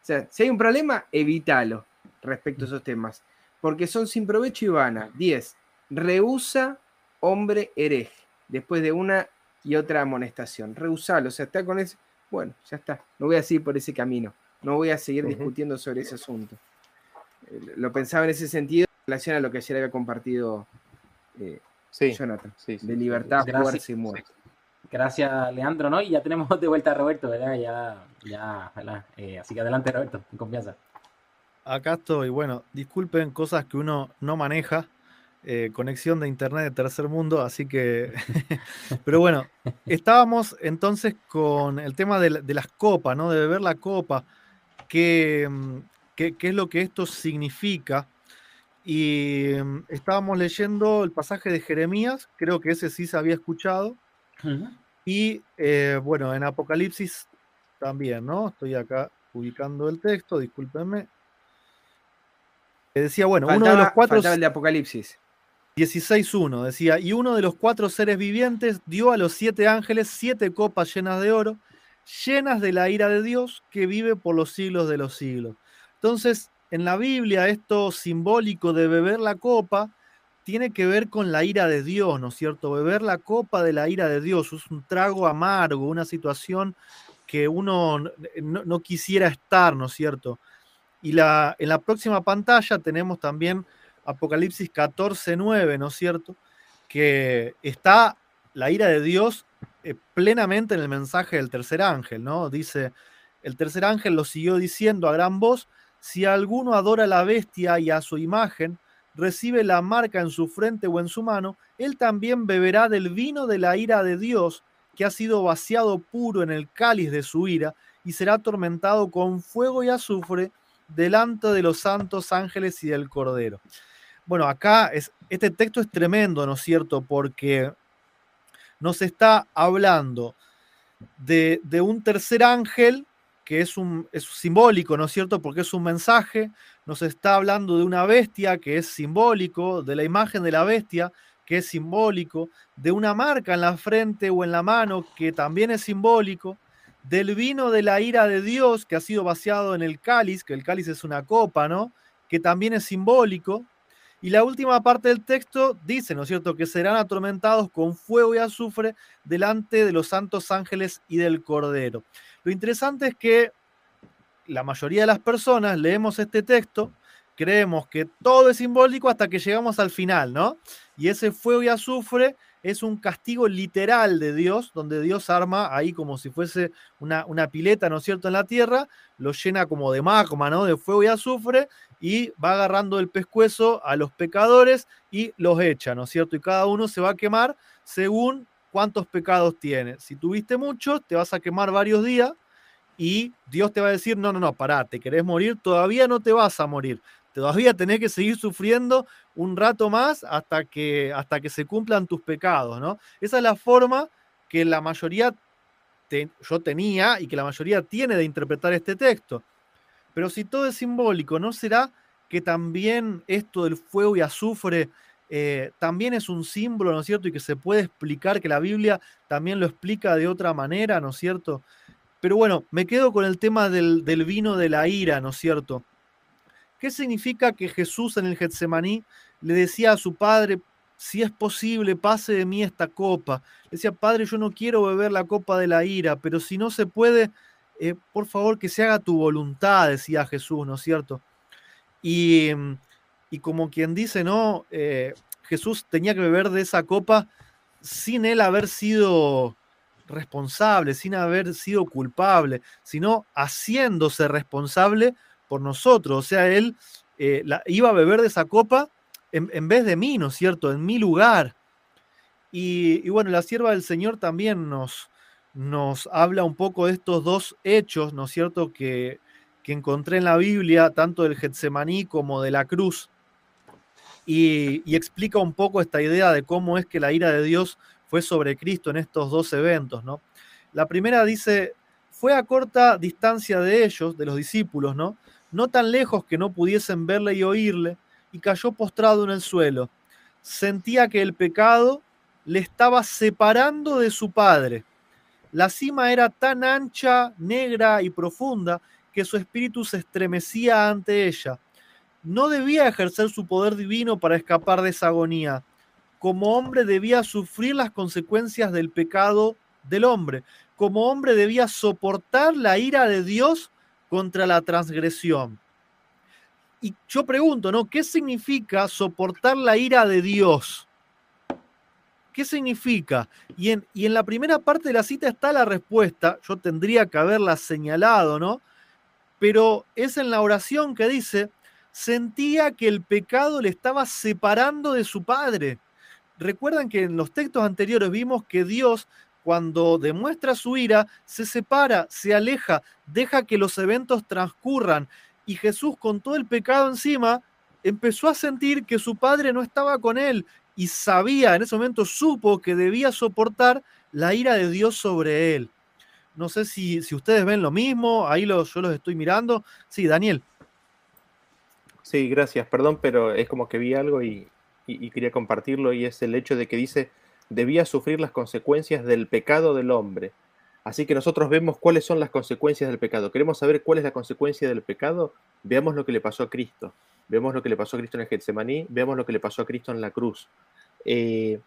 O sea, si hay un problema, evítalo respecto a esos temas, porque son sin provecho y vana. 10. Rehúsa hombre hereje, después de una y otra amonestación. Rehusalo, o sea, está con ese... Bueno, ya está, no voy a seguir por ese camino, no voy a seguir discutiendo sobre ese asunto. Eh, lo pensaba en ese sentido en relación a lo que ayer había compartido eh, Sí, Jonathan. de libertad, fuerza y muerte. Gracias, Leandro, ¿no? Y ya tenemos de vuelta a Roberto, ¿verdad? Ya, ya, ¿verdad? Eh, así que adelante, Roberto, con confianza. Acá estoy. Bueno, disculpen cosas que uno no maneja. Eh, conexión de internet de tercer mundo, así que. Pero bueno, estábamos entonces con el tema de, las copas, ¿no? De beber la copa. ¿Qué, qué, qué es lo que esto significa? Y mm, estábamos leyendo el pasaje de Jeremías, creo que ese sí se había escuchado. Y eh, bueno, en Apocalipsis también, ¿no? Estoy acá ubicando el texto, discúlpenme. decía, bueno, uno de los cuatro. el de Apocalipsis. 16.1 decía, y uno de los cuatro seres vivientes dio a los siete ángeles siete copas llenas de oro, llenas de la ira de Dios que vive por los siglos de los siglos. Entonces, en la Biblia esto simbólico de beber la copa tiene que ver con la ira de Dios, ¿no es cierto? Beber la copa de la ira de Dios es un trago amargo, una situación que uno no, quisiera estar, ¿no es cierto? Y la, en la próxima pantalla tenemos también Apocalipsis 14, 9, ¿no es cierto? Que está la ira de Dios eh, plenamente en el mensaje del tercer ángel, ¿no? Dice, el tercer ángel lo siguió diciendo a gran voz, si alguno adora a la bestia y a su imagen, recibe la marca en su frente o en su mano, él también beberá del vino de la ira de Dios, que ha sido vaciado puro en el cáliz de su ira, y será atormentado con fuego y azufre delante de los santos ángeles y del Cordero. Bueno, acá es, este texto es tremendo, ¿no es cierto? Porque nos está hablando de, de un tercer ángel que es, un, es simbólico, ¿no es cierto? Porque es un mensaje, nos está hablando de una bestia que es simbólico, de la imagen de la bestia, que es simbólico, de una marca en la frente o en la mano, que también es simbólico, del vino de la ira de Dios, que ha sido vaciado en el cáliz, que el cáliz es una copa, ¿no? Que también es simbólico. Y la última parte del texto dice, ¿no es cierto?, que serán atormentados con fuego y azufre delante de los santos ángeles y del Cordero. Lo interesante es que la mayoría de las personas leemos este texto, creemos que todo es simbólico hasta que llegamos al final, ¿no? Y ese fuego y azufre es un castigo literal de Dios, donde Dios arma ahí como si fuese una, pileta, ¿no es cierto?, en la tierra, lo llena como de magma, ¿no?, de fuego y azufre, y va agarrando el pescuezo a los pecadores y los echa, ¿no es cierto? Y cada uno se va a quemar según cuántos pecados tiene. Si tuviste muchos, te vas a quemar varios días y Dios te va a decir, no, no, no, pará, te querés morir, todavía no te vas a morir, todavía tenés que seguir sufriendo un rato más hasta que, hasta que se cumplan tus pecados, ¿no? Esa es la forma que la mayoría yo tenía y que la mayoría tiene de interpretar este texto. Pero si todo es simbólico, ¿no será que también esto del fuego y azufre eh, también es un símbolo, ¿no es cierto? Y que se puede explicar, que la Biblia también lo explica de otra manera, ¿no es cierto? Pero bueno, me quedo con el tema del, del vino de la ira, ¿no es cierto? ¿Qué significa que Jesús en el Getsemaní le decía a su padre, si es posible, pase de mí esta copa? Le decía, Padre, yo no quiero beber la copa de la ira, pero si no se puede, eh, por favor, que se haga tu voluntad, decía Jesús, ¿no es cierto? Y, y como quien dice, ¿no? Eh, Jesús tenía que beber de esa copa sin él haber sido responsable, sin haber sido culpable, sino haciéndose responsable por nosotros. O sea, Él eh, la, iba a beber de esa copa en, vez de mí, ¿no es cierto? En mi lugar. Y, bueno, la sierva del Señor también nos, nos habla un poco de estos dos hechos, ¿no es cierto?, que, que encontré en la Biblia, tanto del Getsemaní como de la cruz. Y, y, explica un poco esta idea de cómo es que la ira de Dios fue sobre Cristo en estos dos eventos, ¿no? La primera dice, fue a corta distancia de ellos, de los discípulos, ¿no? no tan lejos que no pudiesen verle y oírle, y cayó postrado en el suelo. Sentía que el pecado le estaba separando de su padre. La cima era tan ancha, negra y profunda que su espíritu se estremecía ante ella. No debía ejercer su poder divino para escapar de esa agonía. Como hombre debía sufrir las consecuencias del pecado del hombre. Como hombre debía soportar la ira de Dios contra la transgresión. Y yo pregunto, ¿no? ¿Qué significa soportar la ira de Dios? ¿Qué significa? Y en, y en la primera parte de la cita está la respuesta, yo tendría que haberla señalado, ¿no? Pero es en la oración que dice, sentía que el pecado le estaba separando de su padre. Recuerdan que en los textos anteriores vimos que Dios cuando demuestra su ira, se separa, se aleja, deja que los eventos transcurran. Y Jesús, con todo el pecado encima, empezó a sentir que su padre no estaba con él y sabía, en ese momento supo que debía soportar la ira de Dios sobre él. No sé si, si ustedes ven lo mismo, ahí yo los estoy mirando. Sí, Daniel. Sí, gracias, perdón, pero es como que vi algo y quería compartirlo y es el hecho de que dice, debía sufrir las consecuencias del pecado del hombre. Así que nosotros vemos cuáles son las consecuencias del pecado. ¿Queremos saber cuál es la consecuencia del pecado? Veamos lo que le pasó a Cristo. Vemos lo que le pasó a Cristo en el Getsemaní, vemos lo que le pasó a Cristo en la cruz. Eh,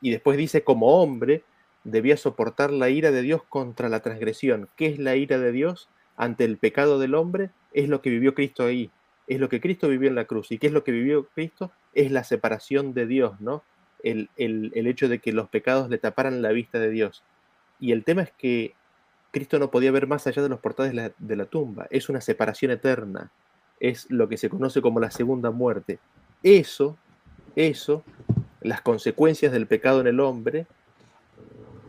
y después dice, como hombre, debía soportar la ira de Dios contra la transgresión. ¿Qué es la ira de Dios ante el pecado del hombre? Es lo que vivió Cristo ahí. Es lo que Cristo vivió en la cruz. ¿Y qué es lo que vivió Cristo? Es la separación de Dios, ¿no? el, hecho de que los pecados le taparan la vista de Dios. Y el tema es que Cristo no podía ver más allá de los portales de la, tumba. Es una separación eterna. Es lo que se conoce como la segunda muerte. Eso, eso, las consecuencias del pecado en el hombre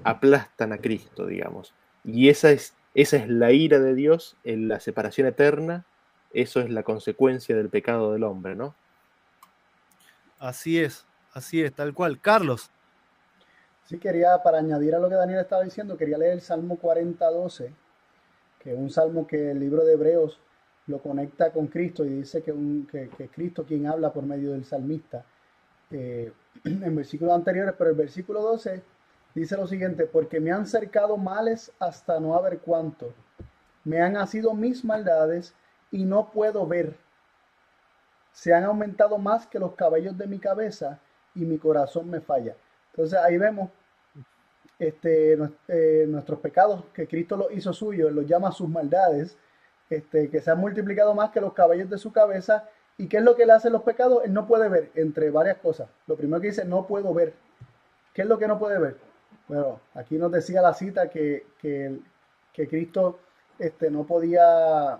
aplastan a Cristo, digamos. Y esa es, esa es la ira de Dios en la separación eterna. Eso es la consecuencia del pecado del hombre, ¿no? Así es. Así es, tal cual. Carlos. Sí, quería, para añadir a lo que Daniel estaba diciendo, quería leer el Salmo 40.12, que es un salmo que el libro de Hebreos lo conecta con Cristo y dice que, un, que, Cristo quien habla por medio del salmista. Eh, en versículos anteriores, pero el versículo 12 dice lo siguiente, porque me han cercado males hasta no haber cuánto. Me han nacido mis maldades y no puedo ver. Se han aumentado más que los cabellos de mi cabeza y mi corazón me falla. Entonces ahí vemos este, eh, nuestros pecados, que Cristo los hizo suyos, los llama sus maldades, este, que se han multiplicado más que los cabellos de su cabeza. ¿Y qué es lo que le hace los pecados? Él no puede ver, entre varias cosas. Lo primero que dice, no puedo ver. ¿Qué es lo que no puede ver? Bueno, aquí nos decía la cita que, que, Cristo este, no podía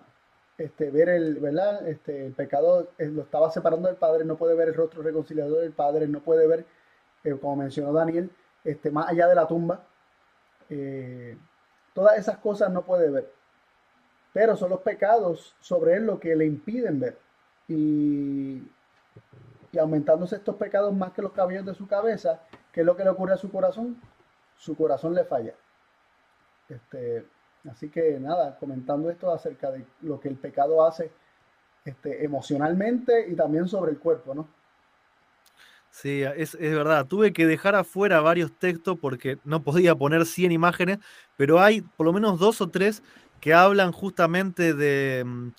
este, ver el, ¿verdad? Este, el pecado, eh, lo estaba separando del Padre, no puede ver el rostro reconciliador del Padre, no puede ver, eh, como mencionó Daniel, este, más allá de la tumba. Eh, todas esas cosas no puede ver. Pero son los pecados sobre él lo que le impiden ver. Y, y aumentándose estos pecados más que los cabellos de su cabeza, ¿qué es lo que le ocurre a su corazón? Su corazón le falla. Este, así que nada, comentando esto acerca de lo que el pecado hace este, emocionalmente y también sobre el cuerpo, ¿no? Sí, es, verdad. Tuve que dejar afuera varios textos porque no podía poner 100 imágenes, pero hay por lo menos dos o tres que hablan justamente mm,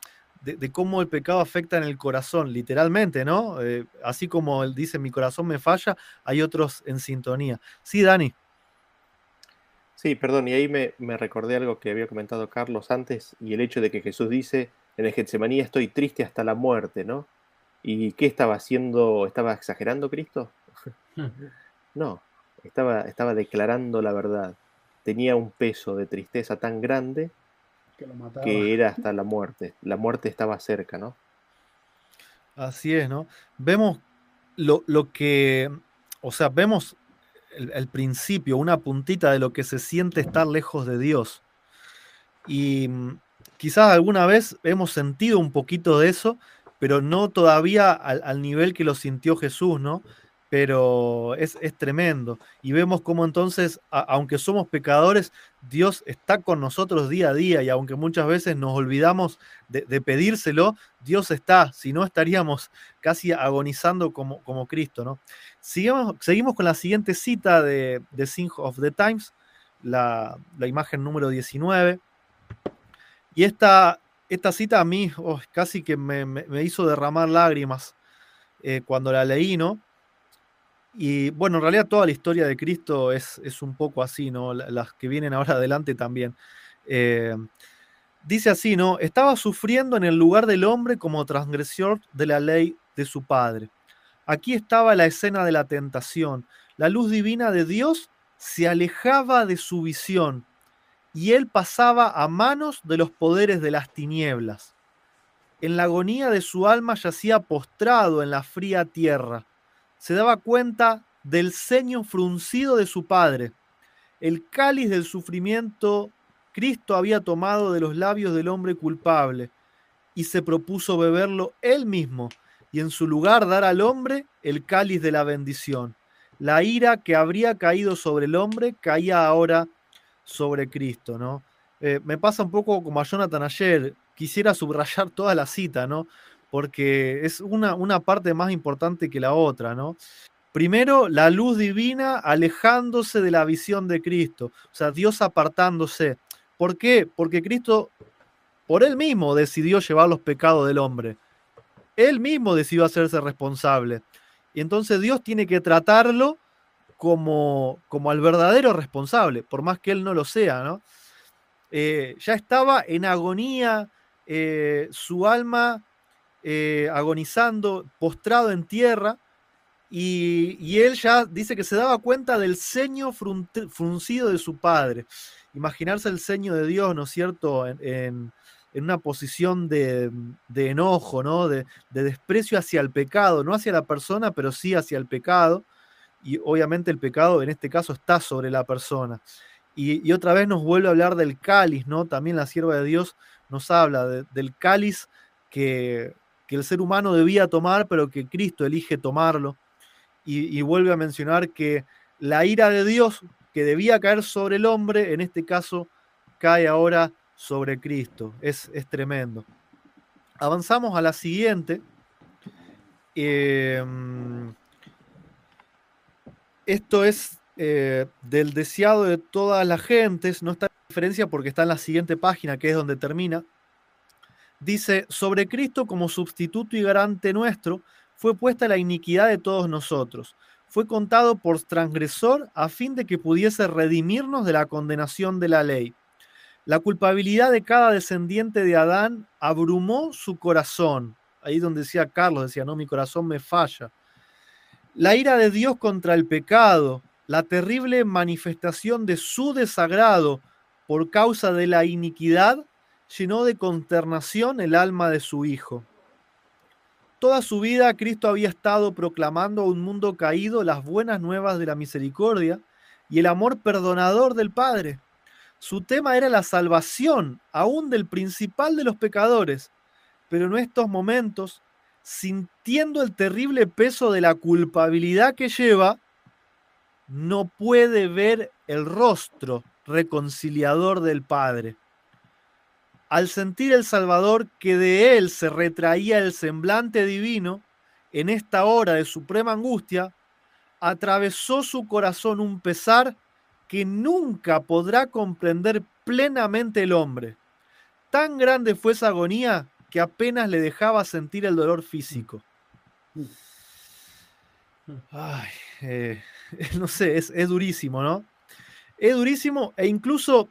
de, cómo el pecado afecta en el corazón, literalmente, ¿no? Eh, así como él dice, mi corazón me falla, hay otros en sintonía. Sí, Dani. Sí, perdón, y ahí me, recordé algo que había comentado Carlos antes, y el hecho de que Jesús dice, en el Getsemaní estoy triste hasta la muerte, ¿no? ¿Y qué estaba haciendo? ¿Estaba exagerando Cristo? no, estaba, estaba declarando la verdad. Tenía un peso de tristeza tan grande que, era hasta la muerte. La muerte estaba cerca, ¿no? Así es, ¿no? Vemos lo, que, o sea, vemos el, el, principio, una puntita de lo que se siente estar lejos de Dios. Y mm, quizás alguna vez hemos sentido un poquito de eso, pero no todavía al, nivel que lo sintió Jesús, ¿no? Pero es, tremendo. Y vemos cómo entonces, aunque somos pecadores, Dios está con nosotros día a día y aunque muchas veces nos olvidamos de, pedírselo, Dios está, si no estaríamos casi agonizando como, como Cristo, ¿no? Seguimos, seguimos con la siguiente cita de, de Sing of the Times, la, la imagen número 19. Y esta, esta cita a mí oh, casi que me, hizo derramar lágrimas eh, cuando la leí, ¿no? Y bueno, en realidad toda la historia de Cristo es, es un poco así, ¿no? Las que vienen ahora adelante también. Eh, dice así, ¿no? Estaba sufriendo en el lugar del hombre como transgresor de la ley de su padre. Aquí estaba la escena de la tentación. La luz divina de Dios se alejaba de su visión y él pasaba a manos de los poderes de las tinieblas. En la agonía de su alma yacía postrado en la fría tierra. Se daba cuenta del ceño fruncido de su padre. El cáliz del sufrimiento Cristo había tomado de los labios del hombre culpable y se propuso beberlo él mismo y en su lugar dar al hombre el cáliz de la bendición. La ira que habría caído sobre el hombre caía ahora sobre Cristo, ¿no? Eh, me pasa un poco como a Jonathan ayer, quisiera subrayar toda la cita, ¿no? Porque es una, una parte más importante que la otra, ¿no? Primero, la luz divina alejándose de la visión de Cristo, o sea, Dios apartándose. ¿Por qué? Porque Cristo, por él mismo, decidió llevar los pecados del hombre. Él mismo decidió hacerse responsable. Y entonces Dios tiene que tratarlo como, como al verdadero responsable, por más que él no lo sea, ¿no? Eh, ya estaba en agonía, eh, su alma eh, agonizando, postrado en tierra, y, él ya dice que se daba cuenta del ceño fruncido de su padre. Imaginarse el ceño de Dios, ¿no es cierto?, en, una posición de, enojo, ¿no? De, de, desprecio hacia el pecado, no hacia la persona, pero sí hacia el pecado y obviamente el pecado en este caso está sobre la persona. Y, otra vez nos vuelve a hablar del cáliz, ¿no? También la sierva de Dios nos habla del cáliz que, el ser humano debía tomar, pero que Cristo elige tomarlo. Y, vuelve a mencionar que la ira de Dios que debía caer sobre el hombre, en este caso cae ahora sobre Cristo. Es, es tremendo. Avanzamos a la siguiente. Eh, esto es eh, del deseado de todas las gentes, no está en diferencia porque está en la siguiente página, que es donde termina. Dice, sobre Cristo como sustituto y garante nuestro, fue puesta la iniquidad de todos nosotros. Fue contado por transgresor a fin de que pudiese redimirnos de la condenación de la ley. La culpabilidad de cada descendiente de Adán abrumó su corazón. Ahí donde decía Carlos, decía, no, mi corazón me falla. La ira de Dios contra el pecado, la terrible manifestación de su desagrado por causa de la iniquidad, llenó de consternación el alma de su Hijo. Toda su vida Cristo había estado proclamando a un mundo caído las buenas nuevas de la misericordia y el amor perdonador del Padre. Su tema era la salvación, aún del principal de los pecadores, pero en estos momentos, sintiendo el terrible peso de la culpabilidad que lleva, no puede ver el rostro reconciliador del Padre al sentir el Salvador que de él se retraía el semblante divino, en esta hora de suprema angustia, atravesó su corazón un pesar que nunca podrá comprender plenamente el hombre. Tan grande fue esa agonía que apenas le dejaba sentir el dolor físico. Ay, eh, no sé, es, es durísimo, ¿no? Es durísimo e incluso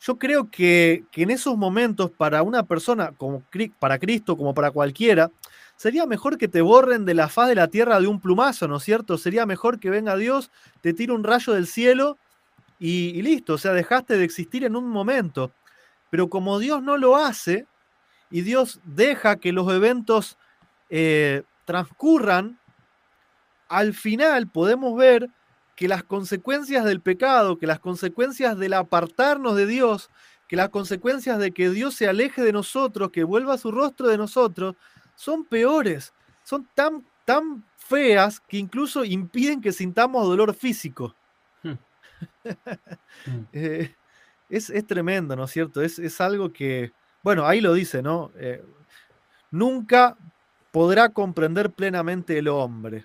yo creo que, en esos momentos, para una persona, como para Cristo, como para cualquiera, sería mejor que te borren de la faz de la tierra de un plumazo, ¿no es cierto? Sería mejor que venga Dios, te tire un rayo del cielo y, listo, o sea, dejaste de existir en un momento. Pero como Dios no lo hace y Dios deja que los eventos eh, transcurran, al final podemos ver que las consecuencias del pecado, que las consecuencias del apartarnos de Dios, que las consecuencias de que Dios se aleje de nosotros, que vuelva su rostro de nosotros, son peores, son tan, tan feas que incluso impiden que sintamos dolor físico. Hmm. Eh, es, tremendo, ¿no es cierto? Es, algo que, bueno, ahí lo dice, ¿no? Eh, nunca podrá comprender plenamente el hombre,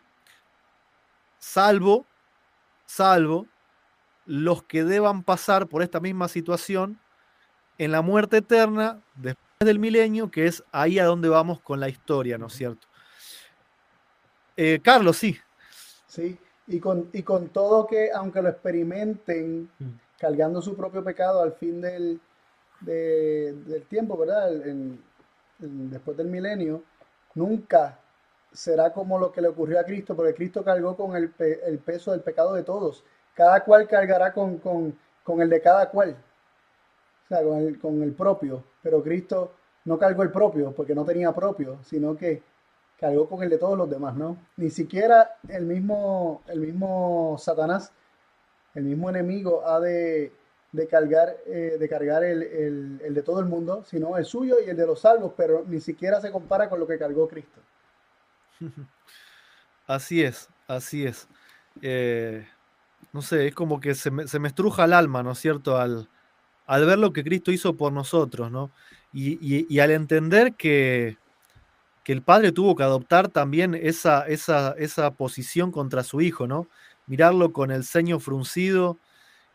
salvo salvo los que deban pasar por esta misma situación en la muerte eterna después del milenio, que es ahí a donde vamos con la historia, ¿no es cierto? Eh, Carlos, sí. Sí, y con, y con todo que, aunque lo experimenten mm. cargando su propio pecado al fin del, del tiempo, ¿verdad? después del milenio, nunca será como lo que le ocurrió a Cristo, porque Cristo cargó con el, peso del pecado de todos. Cada cual cargará con, el de cada cual, o sea, con el, propio. Pero Cristo no cargó el propio porque no tenía propio, sino que cargó con el de todos los demás, ¿no? Ni siquiera el mismo Satanás, el mismo enemigo ha de, cargar, eh, de cargar el, el, de todo el mundo, sino el suyo y el de los salvos, pero ni siquiera se compara con lo que cargó Cristo. Así es, así es. Eh, no sé, es como que se me, estruja el alma, ¿no es cierto? Al, al, ver lo que Cristo hizo por nosotros, ¿no? Y, al entender que, que, el Padre tuvo que adoptar también esa, esa, esa, posición contra su Hijo, ¿no? Mirarlo con el ceño fruncido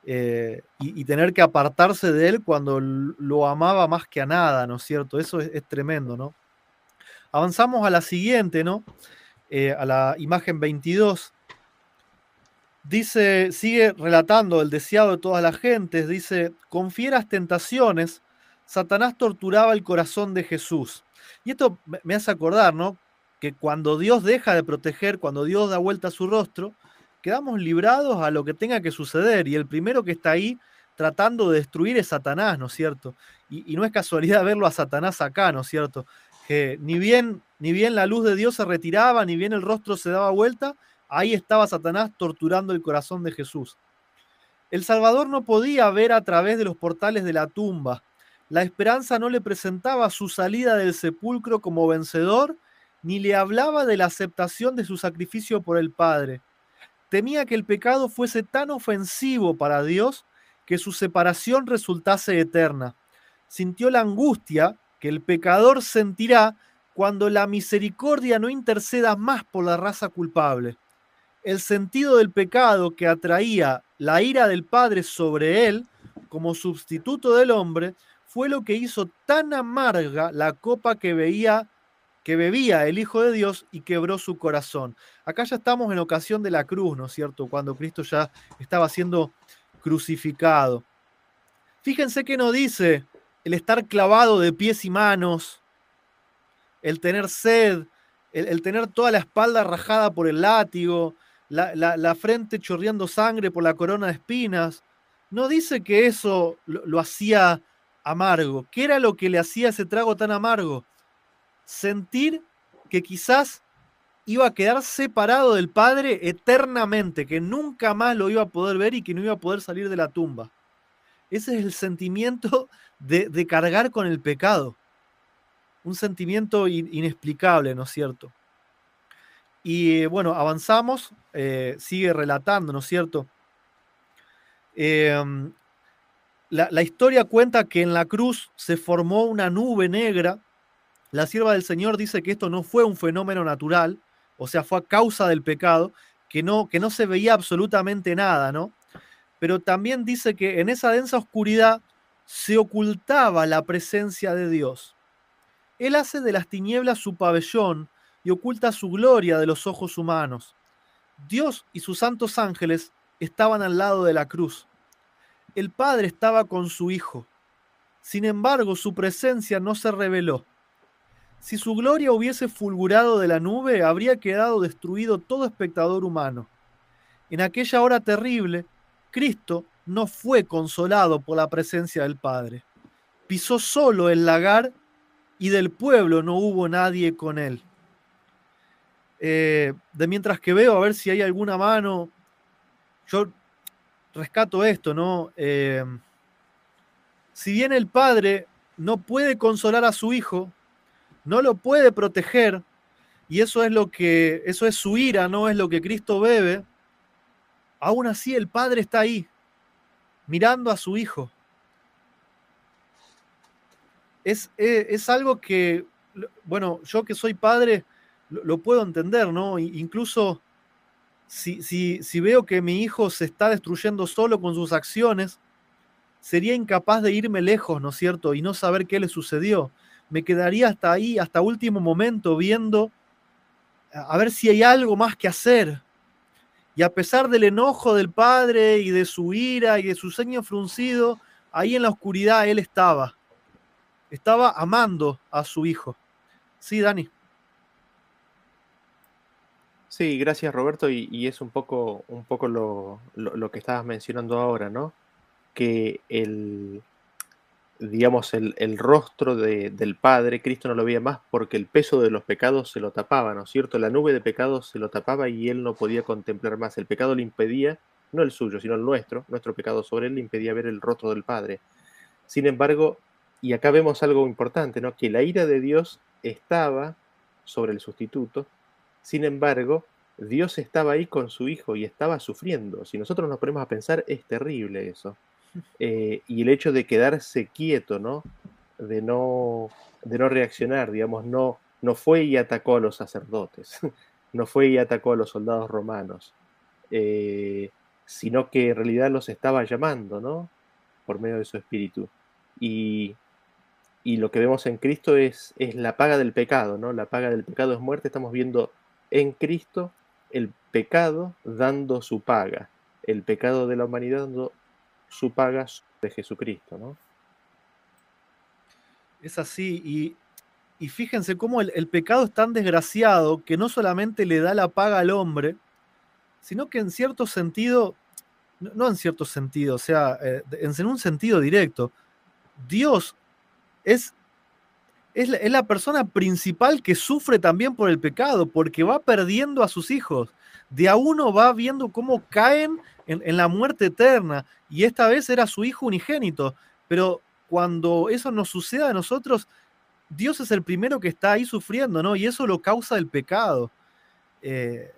eh, y, tener que apartarse de él cuando lo amaba más que a nada, ¿no es cierto? Eso es tremendo, ¿no? Avanzamos a la siguiente, ¿no? Eh, a la imagen 22. Dice, sigue relatando el deseado de todas las gentes, dice, con fieras tentaciones, Satanás torturaba el corazón de Jesús. Y esto me hace acordar, ¿no? Que cuando Dios deja de proteger, cuando Dios da vuelta a su rostro, quedamos librados a lo que tenga que suceder. Y el primero que está ahí tratando de destruir es Satanás, ¿no es cierto? Y, no es casualidad verlo a Satanás acá, ¿no es cierto? que ni bien, ni bien la luz de Dios se retiraba, ni bien el rostro se daba vuelta, ahí estaba Satanás torturando el corazón de Jesús. El Salvador no podía ver a través de los portales de la tumba. La esperanza no le presentaba su salida del sepulcro como vencedor, ni le hablaba de la aceptación de su sacrificio por el Padre. Temía que el pecado fuese tan ofensivo para Dios que su separación resultase eterna. Sintió la angustia que el pecador sentirá cuando la misericordia no interceda más por la raza culpable. el sentido del pecado que atraía la ira del Padre sobre él como sustituto del hombre fue lo que hizo tan amarga la copa que veía que bebía el Hijo de Dios y quebró su corazón. Acá ya estamos en ocasión de la cruz, ¿no es cierto? Cuando Cristo ya estaba siendo crucificado. Fíjense que no dice el estar clavado de pies y manos, el tener sed, el, tener toda la espalda rajada por el látigo, la, frente chorreando sangre por la corona de espinas. No dice que eso lo, lo hacía amargo. ¿Qué era lo que le hacía ese trago tan amargo? Sentir que quizás iba a quedar separado del Padre eternamente, que nunca más lo iba a poder ver y que no iba a poder salir de la tumba. Ese es el sentimiento de, cargar con el pecado. Un sentimiento inexplicable, ¿no es cierto? Y bueno, avanzamos, eh, sigue relatando, ¿no es cierto? Em, la, historia cuenta que en la cruz se formó una nube negra. La sierva del Señor dice que esto no fue un fenómeno natural, o sea, fue a causa del pecado, que no, que no se veía absolutamente nada, ¿no? Pero también dice que en esa densa oscuridad se ocultaba la presencia de Dios. Él hace de las tinieblas su pabellón y oculta su gloria de los ojos humanos. Dios y sus santos ángeles estaban al lado de la cruz. El Padre estaba con su Hijo. Sin embargo, su presencia no se reveló. Si su gloria hubiese fulgurado de la nube, habría quedado destruido todo espectador humano. En aquella hora terrible, Cristo no fue consolado por la presencia del Padre. Pisó solo el lagar y del pueblo no hubo nadie con él. Eh, de mientras que veo a ver si hay alguna mano, yo rescato esto, ¿no? Eh, si bien el Padre no puede consolar a su Hijo, no lo puede proteger, y eso es lo que, eso es su ira, no es lo que Cristo bebe, aún así el Padre está ahí, mirando a su Hijo. Es, e, es, algo que, bueno, yo que soy padre, lo, puedo entender, ¿no? Incluso si, si, si veo que mi hijo se está destruyendo solo con sus acciones, sería incapaz de irme lejos, ¿no es cierto? Y no saber qué le sucedió me quedaría hasta ahí, hasta último momento, viendo a ver si hay algo más que hacer. Y a pesar del enojo del padre y de su ira y de su ceño fruncido, ahí en la oscuridad él estaba. Estaba amando a su hijo. Sí, Dani. Sí, gracias Roberto. Y, es un poco, un poco lo, lo que estabas mencionando ahora, ¿no? Que el, digamos, el, rostro del Padre, Cristo no lo veía más porque el peso de los pecados se lo tapaba, ¿no es cierto? La nube de pecados se lo tapaba y él no podía contemplar más. El pecado le impedía, no el suyo, sino el nuestro, nuestro pecado sobre él le impedía ver el rostro del Padre. Sin embargo, y acá vemos algo importante, ¿no? Que la ira de Dios estaba sobre el sustituto, sin embargo, Dios estaba ahí con su Hijo y estaba sufriendo. Si nosotros nos ponemos a pensar, es terrible eso. Eh, y el hecho de quedarse quieto, ¿no? De no, de no reaccionar, digamos, no, no fue y atacó a los sacerdotes, no fue y atacó a los soldados romanos, eh, sino que en realidad los estaba llamando, ¿no? Por medio de su espíritu. Y, y lo que vemos en Cristo es, es la paga del pecado, ¿no? La paga del pecado es muerte. Estamos viendo en Cristo el pecado dando su paga, el pecado de la humanidad dando su paga de Jesucristo, ¿no? Es así, y, fíjense cómo el, pecado es tan desgraciado que no solamente le da la paga al hombre, sino que en cierto sentido, no, en cierto sentido, o sea, eh, en, un sentido directo, Dios es, es es la persona principal que sufre también por el pecado, porque va perdiendo a sus hijos. De a uno va viendo cómo caen en, la muerte eterna, y esta vez era su hijo unigénito, pero cuando eso nos sucede a nosotros, Dios es el primero que está ahí sufriendo, ¿no? Y eso lo causa el pecado. Eh,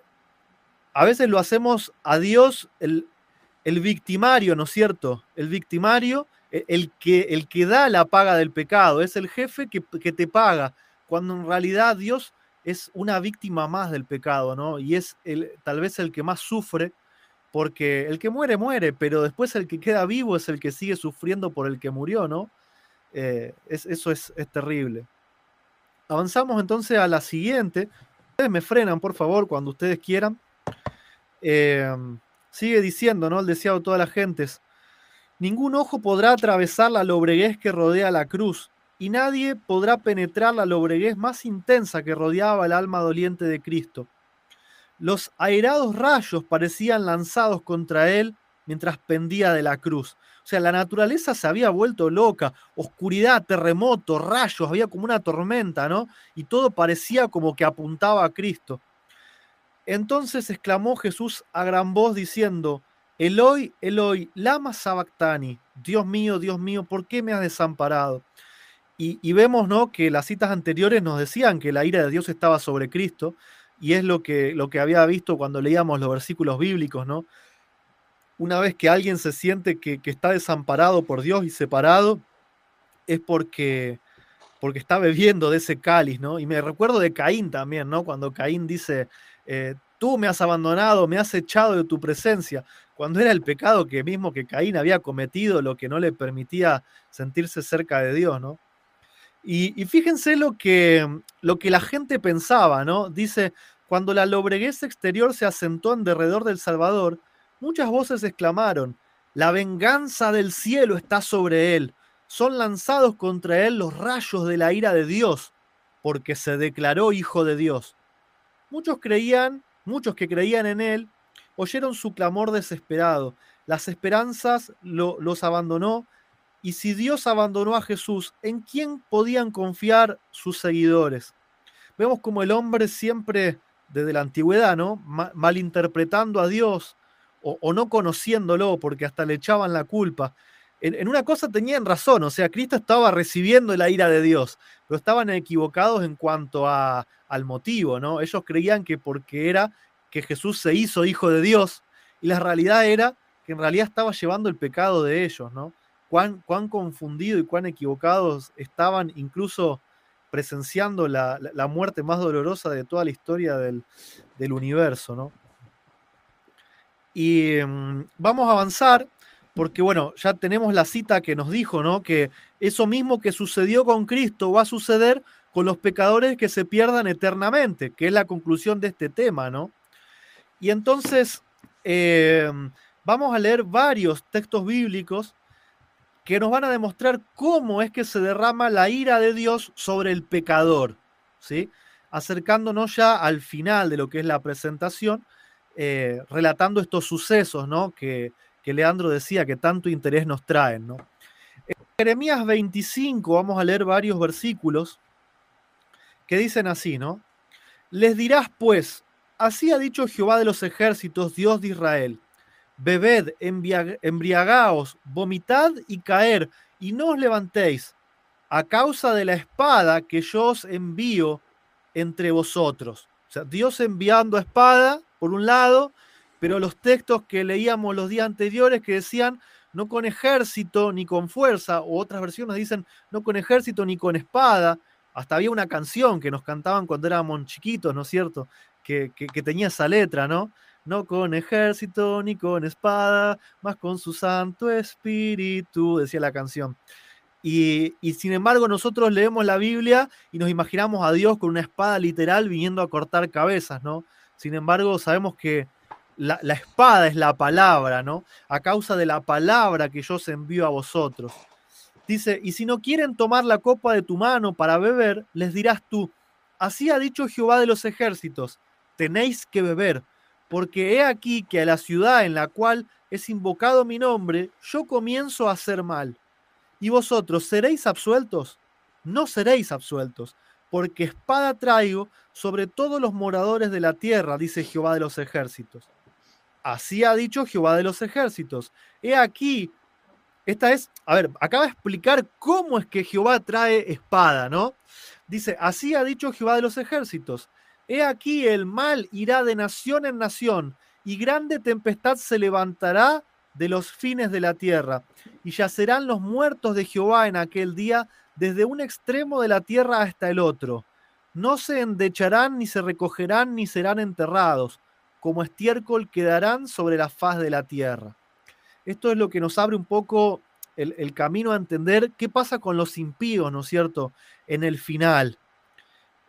a veces lo hacemos a Dios el, victimario, ¿no es cierto? El victimario, e, el que, el que da la paga del pecado, es el jefe que, que te paga, cuando en realidad Dios es una víctima más del pecado, ¿no? Y es el, tal vez el que más sufre, porque el que muere, muere, pero después el que queda vivo es el que sigue sufriendo por el que murió, ¿no? Eh, eso es, terrible. Avanzamos entonces a la siguiente. Ustedes me frenan, por favor, cuando ustedes quieran. Em, sigue diciendo, ¿no? El deseado de todas las gentes. Ningún ojo podrá atravesar la lobreguez que rodea la cruz, y nadie podrá penetrar la lobreguez más intensa que rodeaba el alma doliente de Cristo. Los airados rayos parecían lanzados contra él mientras pendía de la cruz. O sea, la naturaleza se había vuelto loca, oscuridad, terremoto, rayos, había como una tormenta, ¿no? Y todo parecía como que apuntaba a Cristo. Entonces exclamó Jesús a gran voz diciendo, Eloi, Eloi, lama sabactani, Dios mío, Dios mío, ¿por qué me has desamparado? Y, vemos ¿no? que las citas anteriores nos decían que la ira de Dios estaba sobre Cristo, y es lo que, lo que había visto cuando leíamos los versículos bíblicos, ¿no? Una vez que alguien se siente que, está desamparado por Dios y separado, es porque, porque está bebiendo de ese cáliz, ¿no? Y me recuerdo de Caín también, ¿no? Cuando Caín dice, eh, tú me has abandonado, me has echado de tu presencia, cuando era el pecado que mismo que Caín había cometido, lo que no le permitía sentirse cerca de Dios, ¿no? Y, fíjense lo que, lo que la gente pensaba, ¿no? Dice, cuando la lobreguez exterior se asentó en derredor del Salvador, muchas voces exclamaron, la venganza del cielo está sobre él, son lanzados contra él los rayos de la ira de Dios, porque se declaró hijo de Dios. Muchos creían, muchos que creían en él, oyeron su clamor desesperado, las esperanzas los abandonó y si Dios abandonó a Jesús, ¿en quién podían confiar sus seguidores? Vemos como el hombre siempre desde la antigüedad, ¿no? malinterpretando a Dios o, no conociéndolo, porque hasta le echaban la culpa. En, una cosa tenían razón, o sea, Cristo estaba recibiendo la ira de Dios, pero estaban equivocados en cuanto a, al motivo, ¿no? Ellos creían que porque era que Jesús se hizo hijo de Dios, y la realidad era que en realidad estaba llevando el pecado de ellos, ¿no? Cuán, cuán confundidos y cuán equivocados estaban incluso presenciando la, muerte más dolorosa de toda la historia del, universo, ¿no? Y mm, vamos a avanzar porque, bueno, ya tenemos la cita que nos dijo, ¿no? Que eso mismo que sucedió con Cristo va a suceder con los pecadores que se pierdan eternamente, que es la conclusión de este tema, ¿no? Y entonces eh, vamos a leer varios textos bíblicos que nos van a demostrar cómo es que se derrama la ira de Dios sobre el pecador, ¿sí? acercándonos ya al final de lo que es la presentación, eh, relatando estos sucesos ¿no? que, Leandro decía que tanto interés nos traen. ¿no? En Jeremías 25 vamos a leer varios versículos que dicen así, ¿no? Les dirás pues, así ha dicho Jehová de los ejércitos, Dios de Israel bebed, embriagaos, vomitad y caer, y no os levantéis, a causa de la espada que yo os envío entre vosotros. O sea, Dios enviando espada, por un lado, pero los textos que leíamos los días anteriores que decían no con ejército ni con fuerza, o otras versiones dicen no con ejército ni con espada. Hasta había una canción que nos cantaban cuando éramos chiquitos, ¿no es cierto? Que, que tenía esa letra, ¿no? No con ejército ni con espada, más con su Santo Espíritu, decía la canción. Y, sin embargo nosotros leemos la Biblia y nos imaginamos a Dios con una espada literal viniendo a cortar cabezas, ¿no? Sin embargo sabemos que la, la espada es la palabra, ¿no? A causa de la palabra que yo os envío a vosotros. Dice, y si no quieren tomar la copa de tu mano para beber, les dirás tú, así ha dicho Jehová de los ejércitos, tenéis que beber porque he aquí que a la ciudad en la cual es invocado mi nombre, yo comienzo a hacer mal. ¿Y vosotros seréis absueltos? No seréis absueltos, porque espada traigo sobre todos los moradores de la tierra, dice Jehová de los ejércitos. Así ha dicho Jehová de los ejércitos. He aquí, esta es, a ver, acaba de explicar cómo es que Jehová trae espada, ¿no? Dice, así ha dicho Jehová de los ejércitos. He aquí el mal irá de nación en nación, y grande tempestad se levantará de los fines de la tierra, y yacerán los muertos de Jehová en aquel día desde un extremo de la tierra hasta el otro. no se endecharán, ni se recogerán, ni serán enterrados, como estiércol quedarán sobre la faz de la tierra. Esto es lo que nos abre un poco el, camino a entender qué pasa con los impíos, ¿no es cierto?, en el final.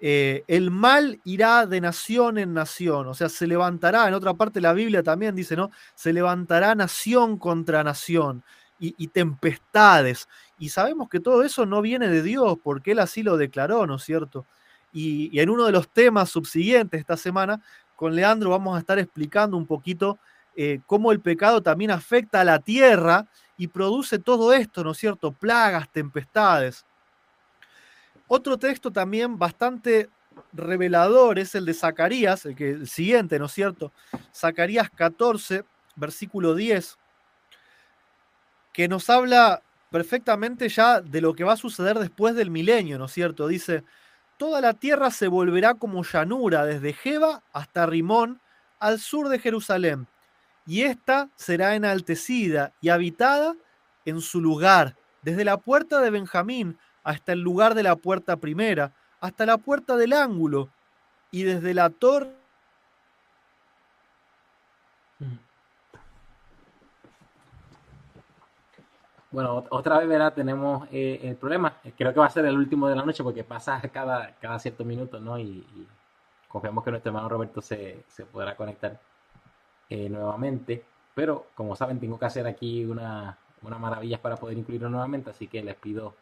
Eh, el mal irá de nación en nación, o sea, se levantará, en otra parte la Biblia también dice, ¿no? Se levantará nación contra nación y, tempestades. Y sabemos que todo eso no viene de Dios, porque Él así lo declaró, ¿no es cierto? Y, en uno de los temas subsiguientes esta semana, con Leandro vamos a estar explicando un poquito eh, cómo el pecado también afecta a la tierra y produce todo esto, ¿no es cierto? Plagas, tempestades. Otro texto también bastante revelador es el de Zacarías, el, que, el siguiente, ¿no es cierto? Zacarías 14, versículo 10, que nos habla perfectamente ya de lo que va a suceder después del milenio, ¿no es cierto? Dice, toda la tierra se volverá como llanura desde Jeba hasta Rimón, al sur de Jerusalén, y ésta será enaltecida y habitada en su lugar, desde la puerta de Benjamín hasta el lugar de la puerta primera, hasta la puerta del ángulo, y desde la torre Bueno, otra vez, verá, tenemos eh, el problema. Creo que va a ser el último de la noche porque pasa cada, cada cierto minuto, ¿no? Y, confiamos que nuestro hermano Roberto se, podrá conectar eh, nuevamente. Pero, como saben, tengo que hacer aquí una, unas maravillas para poder incluirlo nuevamente, así que les pido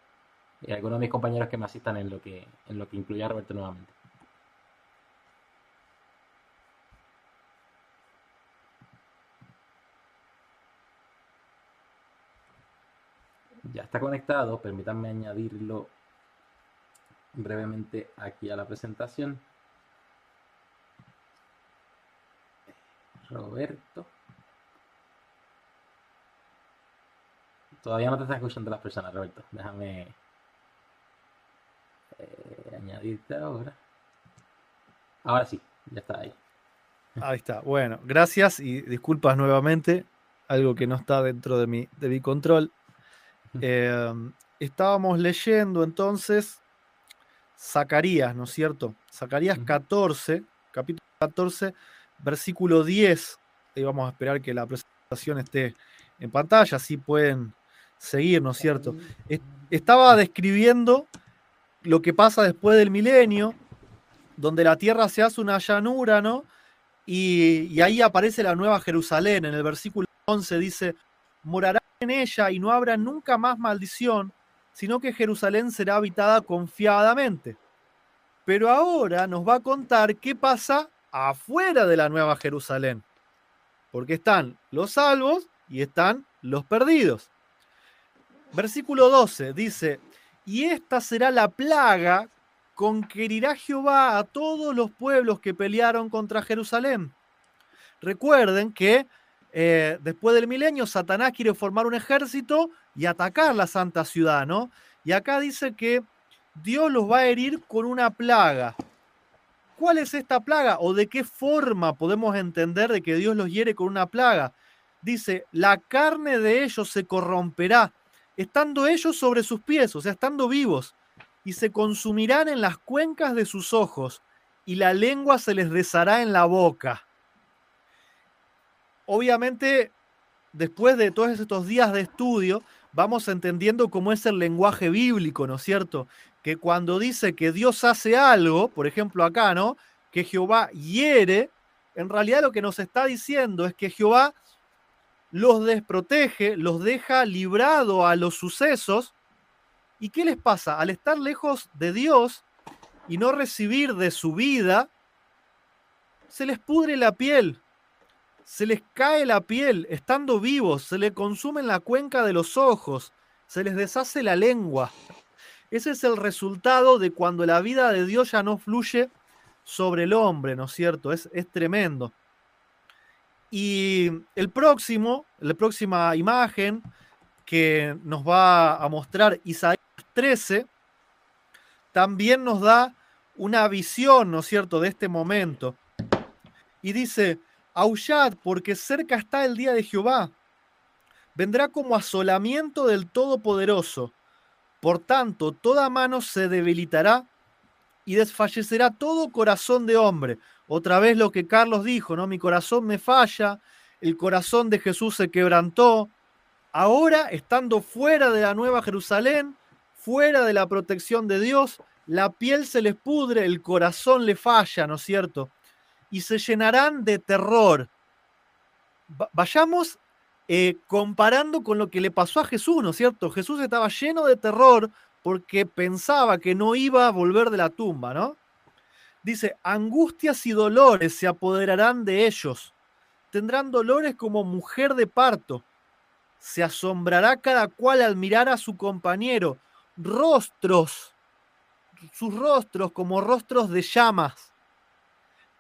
a algunos de mis compañeros que me asistan en lo que, en lo que incluya a Roberto nuevamente. ya está conectado, permítanme añadirlo brevemente aquí a la presentación. Roberto. Todavía no te están escuchando las personas, Roberto. Déjame eh, añadirte ahora. Ahora sí, ya está ahí. Ahí está. Bueno, gracias y disculpas nuevamente. Algo que no está dentro de mi, de mi control. Em, estábamos leyendo entonces Zacarías, ¿no es cierto? Zacarías 14, capítulo 14, versículo 10. Y vamos a esperar que la presentación esté en pantalla, así pueden seguir, ¿no es cierto? Estaba describiendo lo que pasa después del milenio, donde la tierra se hace una llanura, ¿no? Y, ahí aparece la nueva Jerusalén. En el versículo 11 dice, morará en ella y no habrá nunca más maldición, sino que Jerusalén será habitada confiadamente. Pero ahora nos va a contar qué pasa afuera de la Nueva Jerusalén. Porque están los salvos y están los perdidos. Versículo 12 dice, y esta será la plaga con que herirá Jehová a todos los pueblos que pelearon contra Jerusalén. Recuerden que eh, después del milenio, Satanás quiere formar un ejército y atacar la santa ciudad, ¿no? Y acá dice que Dios los va a herir con una plaga. ¿Cuál es esta plaga? ¿O de qué forma podemos entender de que Dios los hiere con una plaga? Dice, la carne de ellos se corromperá, estando ellos sobre sus pies, o sea, estando vivos, y se consumirán en las cuencas de sus ojos, y la lengua se les deshará en la boca obviamente, después de todos estos días de estudio, vamos entendiendo cómo es el lenguaje bíblico, ¿no es cierto? Que cuando dice que Dios hace algo, por ejemplo acá, ¿no? Que Jehová hiere, en realidad lo que nos está diciendo es que Jehová los desprotege, los deja librado a los sucesos. ¿Y qué les pasa? Al estar lejos de Dios y no recibir de su vida, se les pudre la piel, se les cae la piel estando vivos, se les consume la cuenca de los ojos, se les deshace la lengua. Ese es el resultado de cuando la vida de Dios ya no fluye sobre el hombre, ¿no es cierto? Es, es tremendo. Y el próximo, la próxima imagen que nos va a mostrar Isaías 13, también nos da una visión, ¿no es cierto?, de este momento. Y dice, Aullad, porque cerca está el día de Jehová. Vendrá como asolamiento del Todopoderoso. Por tanto, toda mano se debilitará y desfallecerá todo corazón de hombre. Otra vez lo que Carlos dijo, ¿no? Mi corazón me falla, el corazón de Jesús se quebrantó. Ahora, estando fuera de la Nueva Jerusalén, fuera de la protección de Dios, la piel se les pudre, el corazón le falla, ¿no es cierto? Y se llenarán de terror. vayamos eh, comparando con lo que le pasó a Jesús, ¿no es cierto? Jesús estaba lleno de terror porque pensaba que no iba a volver de la tumba, ¿no? Dice, angustias y dolores se apoderarán de ellos. Tendrán dolores como mujer de parto. Se asombrará cada cual al mirar a su compañero. Rostros, sus rostros como rostros de llamas.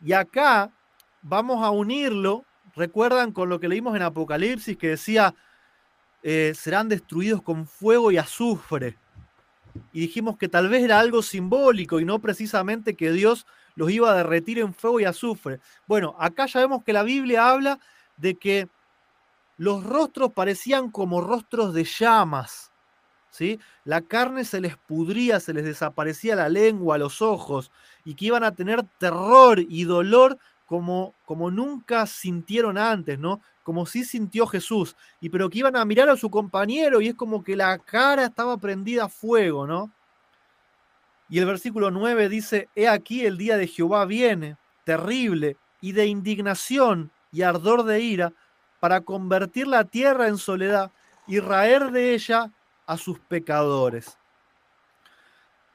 Y acá vamos a unirlo, recuerdan con lo que leímos en Apocalipsis que decía, eh, serán destruidos con fuego y azufre y dijimos que tal vez era algo simbólico y no precisamente que Dios los iba a derretir en fuego y azufre. Bueno, acá ya vemos que la Biblia habla de que los rostros parecían como rostros de llamas. ¿sí? La carne se les pudría, se les desaparecía la lengua, los ojos, y que iban a tener terror y dolor como, como nunca sintieron antes, ¿no? Como si sintió Jesús, y pero que iban a mirar a su compañero y es como que la cara estaba prendida a fuego, ¿no? Y el versículo 9 dice, He aquí el día de Jehová viene, terrible, y de indignación y ardor de ira, para convertir la tierra en soledad y raer de ella a sus pecadores.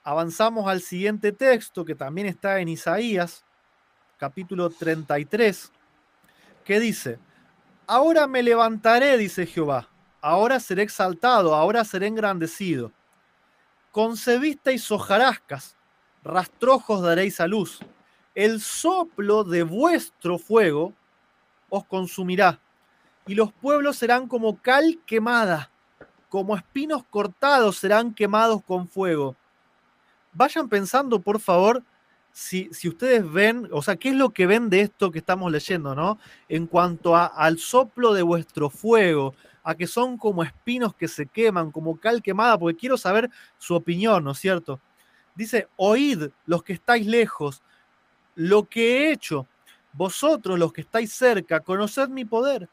Avanzamos al siguiente texto que también está en Isaías, capítulo 33, que dice, Ahora me levantaré, dice Jehová, ahora seré exaltado, ahora seré engrandecido. Concebisteis hojarascas, rastrojos daréis a luz. El soplo de vuestro fuego os consumirá, y los pueblos serán como cal quemada, como espinos cortados serán quemados con fuego. Vayan pensando, por favor, si, ustedes ven, o sea, ¿qué es lo que ven de esto que estamos leyendo, ¿no? En cuanto al soplo de vuestro fuego, a que son como espinos que se queman, como cal quemada, porque quiero saber su opinión, ¿no es cierto? Dice, oíd los que estáis lejos, lo que he hecho, vosotros los que estáis cerca, conoced mi poder.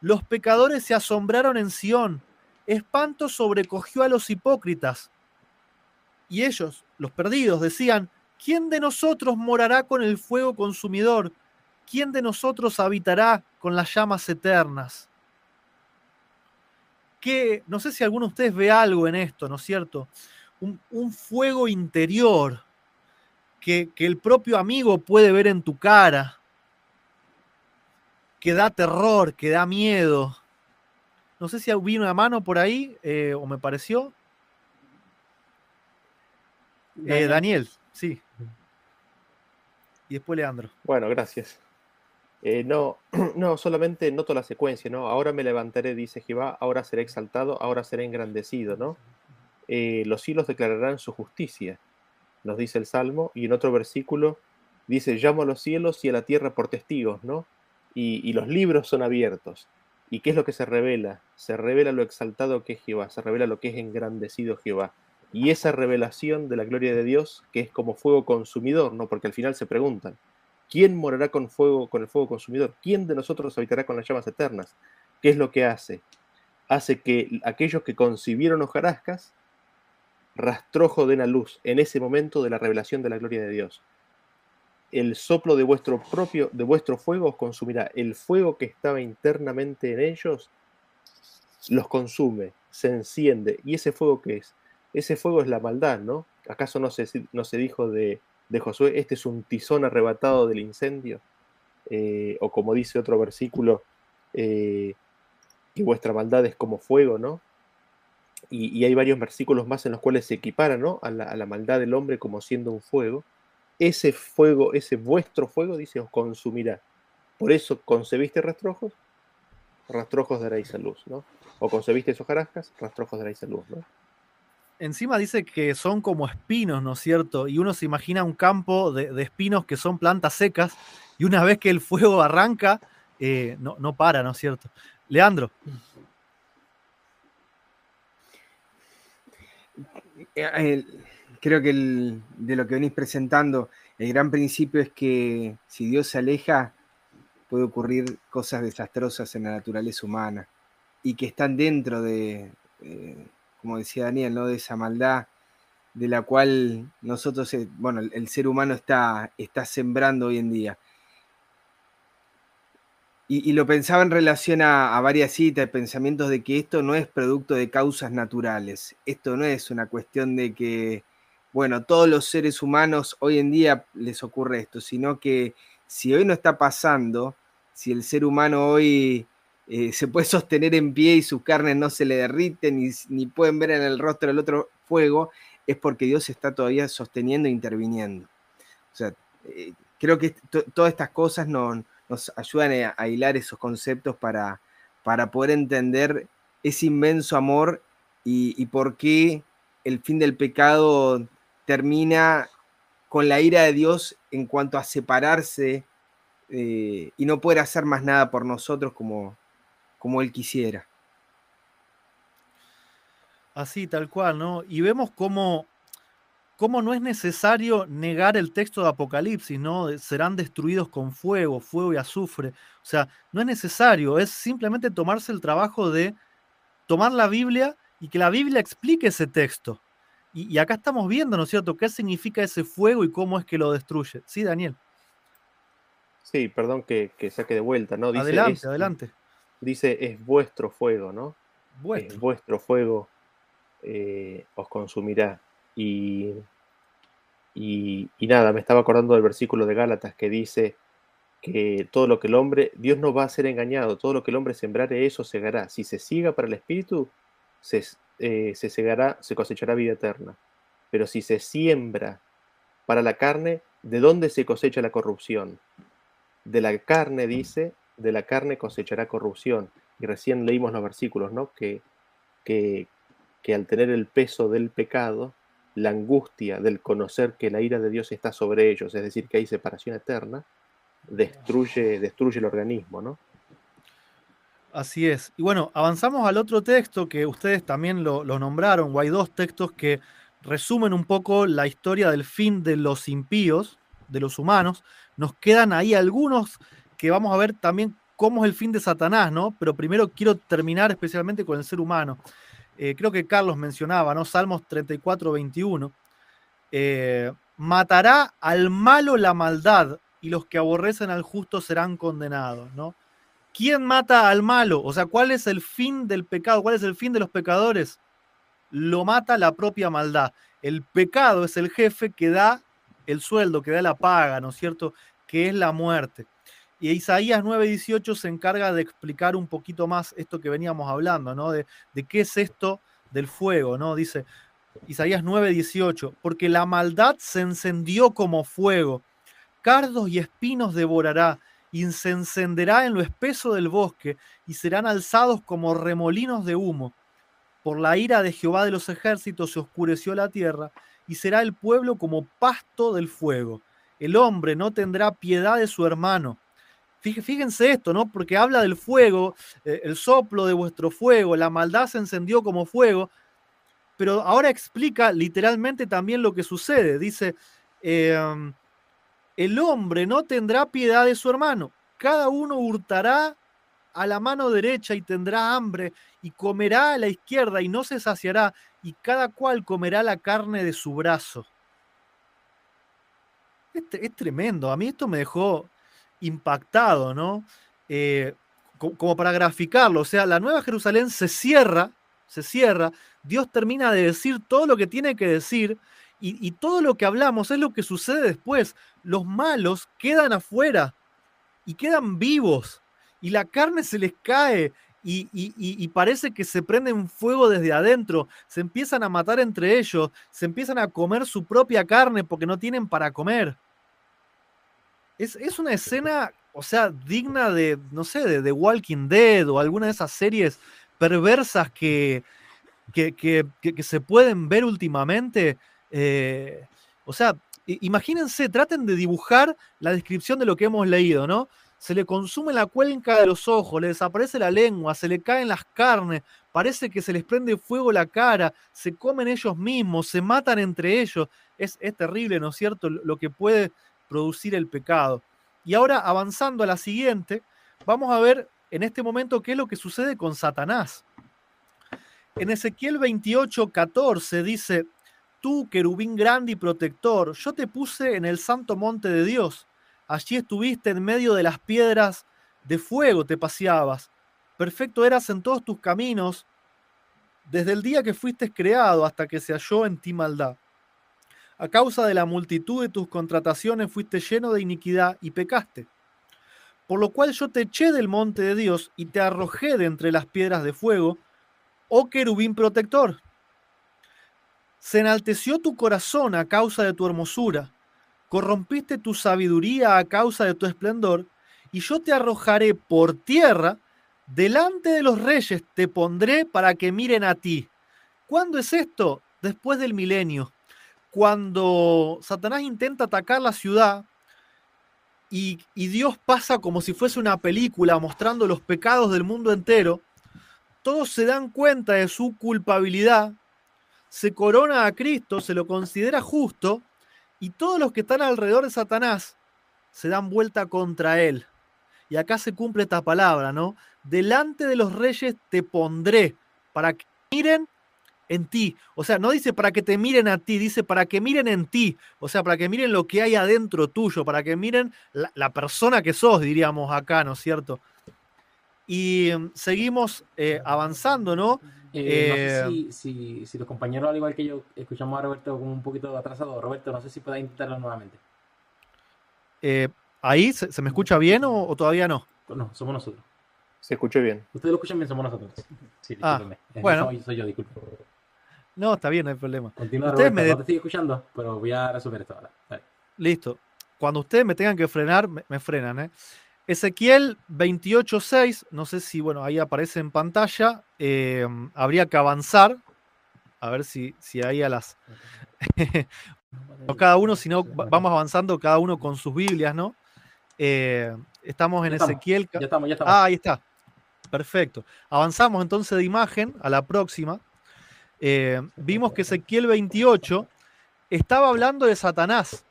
Los pecadores se asombraron en Sión, espanto sobrecogió a los hipócritas. Y ellos, los perdidos, decían, ¿Quién de nosotros morará con el fuego consumidor? ¿Quién de nosotros habitará con las llamas eternas? Que, no sé si alguno de ustedes ve algo en esto, ¿no es cierto? Un, fuego interior que, el propio amigo puede ver en tu cara, que da terror, que da miedo. No sé si vino una mano por ahí eh, o me pareció. Eh, Daniel, sí. Y después Leandro. Bueno, gracias. Eh, no, no, solamente noto la secuencia, ¿no? Ahora me levantaré, dice Jehová, ahora seré exaltado, ahora seré engrandecido, ¿no? Eh, los cielos declararán su justicia, nos dice el Salmo, y en otro versículo dice, llamo a los cielos y a la tierra por testigos, ¿no? Y, y los libros son abiertos. ¿Y qué es lo que se revela? Se revela lo exaltado que es Jehová, se revela lo que es engrandecido Jehová y esa revelación de la gloria de Dios que es como fuego consumidor, ¿no? Porque al final se preguntan, ¿quién morará con fuego con el fuego consumidor? ¿Quién de nosotros habitará con las llamas eternas? ¿Qué es lo que hace? Hace que aquellos que concibieron hojarascas rastrojo den a luz en ese momento de la revelación de la gloria de Dios. El soplo de vuestro propio de vuestro fuego os consumirá. El fuego que estaba internamente en ellos los consume, se enciende. ¿Y ese fuego qué es? Ese fuego es la maldad, ¿no? ¿Acaso no se, no se dijo de, Josué, este es un tizón arrebatado del incendio? Eh, o como dice otro versículo, eh, que vuestra maldad es como fuego, ¿no? Y, hay varios versículos más en los cuales se equipara, ¿no? A la, a la, maldad del hombre como siendo un fuego. Ese fuego, ese vuestro fuego, dice, os consumirá. Por eso concebiste rastrojos, rastrojos daréis a luz, ¿no? O concebiste hojarascas, rastrojos daréis a luz, ¿no? Encima dice que son como espinos, ¿no es cierto? Y uno se imagina un campo de, espinos que son plantas secas y una vez que el fuego arranca, eh, no, no, para, ¿no es cierto? Leandro. eh, creo que de lo que venís presentando, el gran principio es que si Dios se aleja, puede ocurrir cosas desastrosas en la naturaleza humana y que están dentro de, eh, como decía Daniel, ¿no? de esa maldad de la cual nosotros, eh, bueno, el, ser humano está, está sembrando hoy en día. Y, lo pensaba en relación a, varias citas, pensamientos de que esto no es producto de causas naturales. Esto no es una cuestión de que, bueno, todos los seres humanos hoy en día les ocurre esto, sino que si hoy no está pasando, si el ser humano hoy eh, se puede sostener en pie y sus carnes no se le derriten ni, pueden ver en el rostro del otro fuego, es porque Dios está todavía sosteniendo e interviniendo. O sea, eh, creo que todas estas cosas nos ayudan a, hilar esos conceptos para, para poder entender ese inmenso amor y, por qué el fin del pecado termina con la ira de Dios en cuanto a separarse eh, y no poder hacer más nada por nosotros como, como Él quisiera. Así, tal cual, ¿no? Y vemos cómo, cómo no es necesario negar el texto de Apocalipsis, ¿no? Serán destruidos con fuego, fuego y azufre. O sea, no es necesario, es simplemente tomarse el trabajo de tomar la Biblia y que la Biblia explique ese texto. Y, acá estamos viendo, ¿no es cierto?, qué significa ese fuego y cómo es que lo destruye. Sí, Daniel. Sí, perdón que, saque de vuelta, ¿no? adelante, adelante. Dice, es vuestro fuego, ¿no? Es vuestro fuego eh, os consumirá. Y, y, nada, me estaba acordando del versículo de Gálatas que dice que todo lo que el hombre, Dios no va a ser engañado, todo lo que el hombre sembrare, eso segará. Si se siga para el espíritu, se, eh, se segará, se cosechará vida eterna. Pero si se siembra para la carne, ¿de dónde se cosecha la corrupción? De la carne, dice, de la carne cosechará corrupción. Y recién leímos los versículos, ¿no? Que, que, que al tener el peso del pecado, la angustia del conocer que la ira de Dios está sobre ellos, es decir, que hay separación eterna, destruye, destruye el organismo, ¿no? Así es. Y bueno, avanzamos al otro texto que ustedes también lo, nombraron, o hay dos textos que resumen un poco la historia del fin de los impíos, de los humanos. Nos quedan ahí algunos que vamos a ver también cómo es el fin de Satanás, ¿no? Pero primero quiero terminar especialmente con el ser humano. Eh, creo que Carlos mencionaba, ¿no? Salmos 34, 21. Eh, matará al malo la maldad y los que aborrecen al justo serán condenados, ¿no? ¿Quién mata al malo? O sea, ¿cuál es el fin del pecado? ¿Cuál es el fin de los pecadores? Lo mata la propia maldad. El pecado es el jefe que da el sueldo, que da la paga, ¿no es cierto? Que es la muerte. Y Isaías 9:18 se encarga de explicar un poquito más esto que veníamos hablando, ¿no? De, qué es esto del fuego, ¿no? Dice Isaías 9:18, porque la maldad se encendió como fuego, cardos y espinos devorará, y se encenderá en lo espeso del bosque, y serán alzados como remolinos de humo. Por la ira de Jehová de los ejércitos se oscureció la tierra, y será el pueblo como pasto del fuego. El hombre no tendrá piedad de su hermano, Fíjense esto, ¿no? Porque habla del fuego, eh, el soplo de vuestro fuego, la maldad se encendió como fuego, pero ahora explica literalmente también lo que sucede. Dice, em, el hombre no tendrá piedad de su hermano, cada uno hurtará a la mano derecha y tendrá hambre, y comerá a la izquierda y no se saciará, y cada cual comerá la carne de su brazo. Es, es tremendo, a mí esto me dejó impactado, ¿no? Eh, como para graficarlo, o sea, la Nueva Jerusalén se cierra, se cierra, Dios termina de decir todo lo que tiene que decir y, todo lo que hablamos es lo que sucede después. Los malos quedan afuera y quedan vivos y la carne se les cae y, y, parece que se prenden fuego desde adentro, se empiezan a matar entre ellos, se empiezan a comer su propia carne porque no tienen para comer. Es, una escena, o sea, digna de, no sé, de The Walking Dead o alguna de esas series perversas que, que, se pueden ver últimamente. Eh, o sea, imagínense, traten de dibujar la descripción de lo que hemos leído, ¿no? se le consume la cuenca de los ojos, le desaparece la lengua, se le caen las carnes, parece que se les prende fuego la cara, se comen ellos mismos, se matan entre ellos. Es, es terrible, ¿no es cierto?, lo que puede producir el pecado. Y ahora, avanzando a la siguiente, vamos a ver en este momento qué es lo que sucede con Satanás. En Ezequiel 28, 14 dice, tú, querubín grande y protector, yo te puse en el santo monte de Dios. Allí estuviste en medio de las piedras de fuego, te paseabas. Perfecto eras en todos tus caminos, desde el día que fuiste creado hasta que se halló en ti maldad. A causa de la multitud de tus contrataciones fuiste lleno de iniquidad y pecaste. Por lo cual yo te eché del monte de Dios y te arrojé de entre las piedras de fuego, oh querubín protector. Se enalteció tu corazón a causa de tu hermosura, corrompiste tu sabiduría a causa de tu esplendor, y yo te arrojaré por tierra, delante de los reyes te pondré para que miren a ti. ¿Cuándo es esto? Después del milenio. Cuando Satanás intenta atacar la ciudad y, Dios pasa como si fuese una película mostrando los pecados del mundo entero, todos se dan cuenta de su culpabilidad, se corona a Cristo, se lo considera justo, y todos los que están alrededor de Satanás se dan vuelta contra él. Y acá se cumple esta palabra, ¿no? Delante de los reyes te pondré para que miren en ti. O sea, no dice para que te miren a ti, dice para que miren en ti. O sea, para que miren lo que hay adentro tuyo, para que miren la, persona que sos, diríamos acá, ¿no es cierto? Y mm, seguimos eh, avanzando, ¿no? Eh, no sé eh, si, si, los compañeros, al igual que yo, escuchamos a Roberto como un poquito atrasado. Roberto, no sé si pueda intentarlo nuevamente. ¿Ahí se, me escucha bien o, todavía no? No, somos nosotros. Se escucha bien. Ustedes lo escuchan bien, somos nosotros. Sí, ah, bueno. Soy, yo, disculpe. No, está bien, no hay problema. Continúa, Roberto, me no te sigue escuchando, pero voy a resolver esto ahora. Listo. Cuando ustedes me tengan que frenar, me frenan, ¿eh? Ezequiel 28.6, no sé si, bueno, ahí aparece en pantalla, eh, habría que avanzar, a ver si, si ahí a las... cada uno, si no, vamos avanzando cada uno con sus Biblias, ¿no? Eh, estamos en Ezequiel... Ya estamos, ya estamos. Ah, ahí está. Perfecto. Avanzamos entonces de imagen a la próxima. Eh, vimos que Ezequiel 28 estaba hablando de Satanás.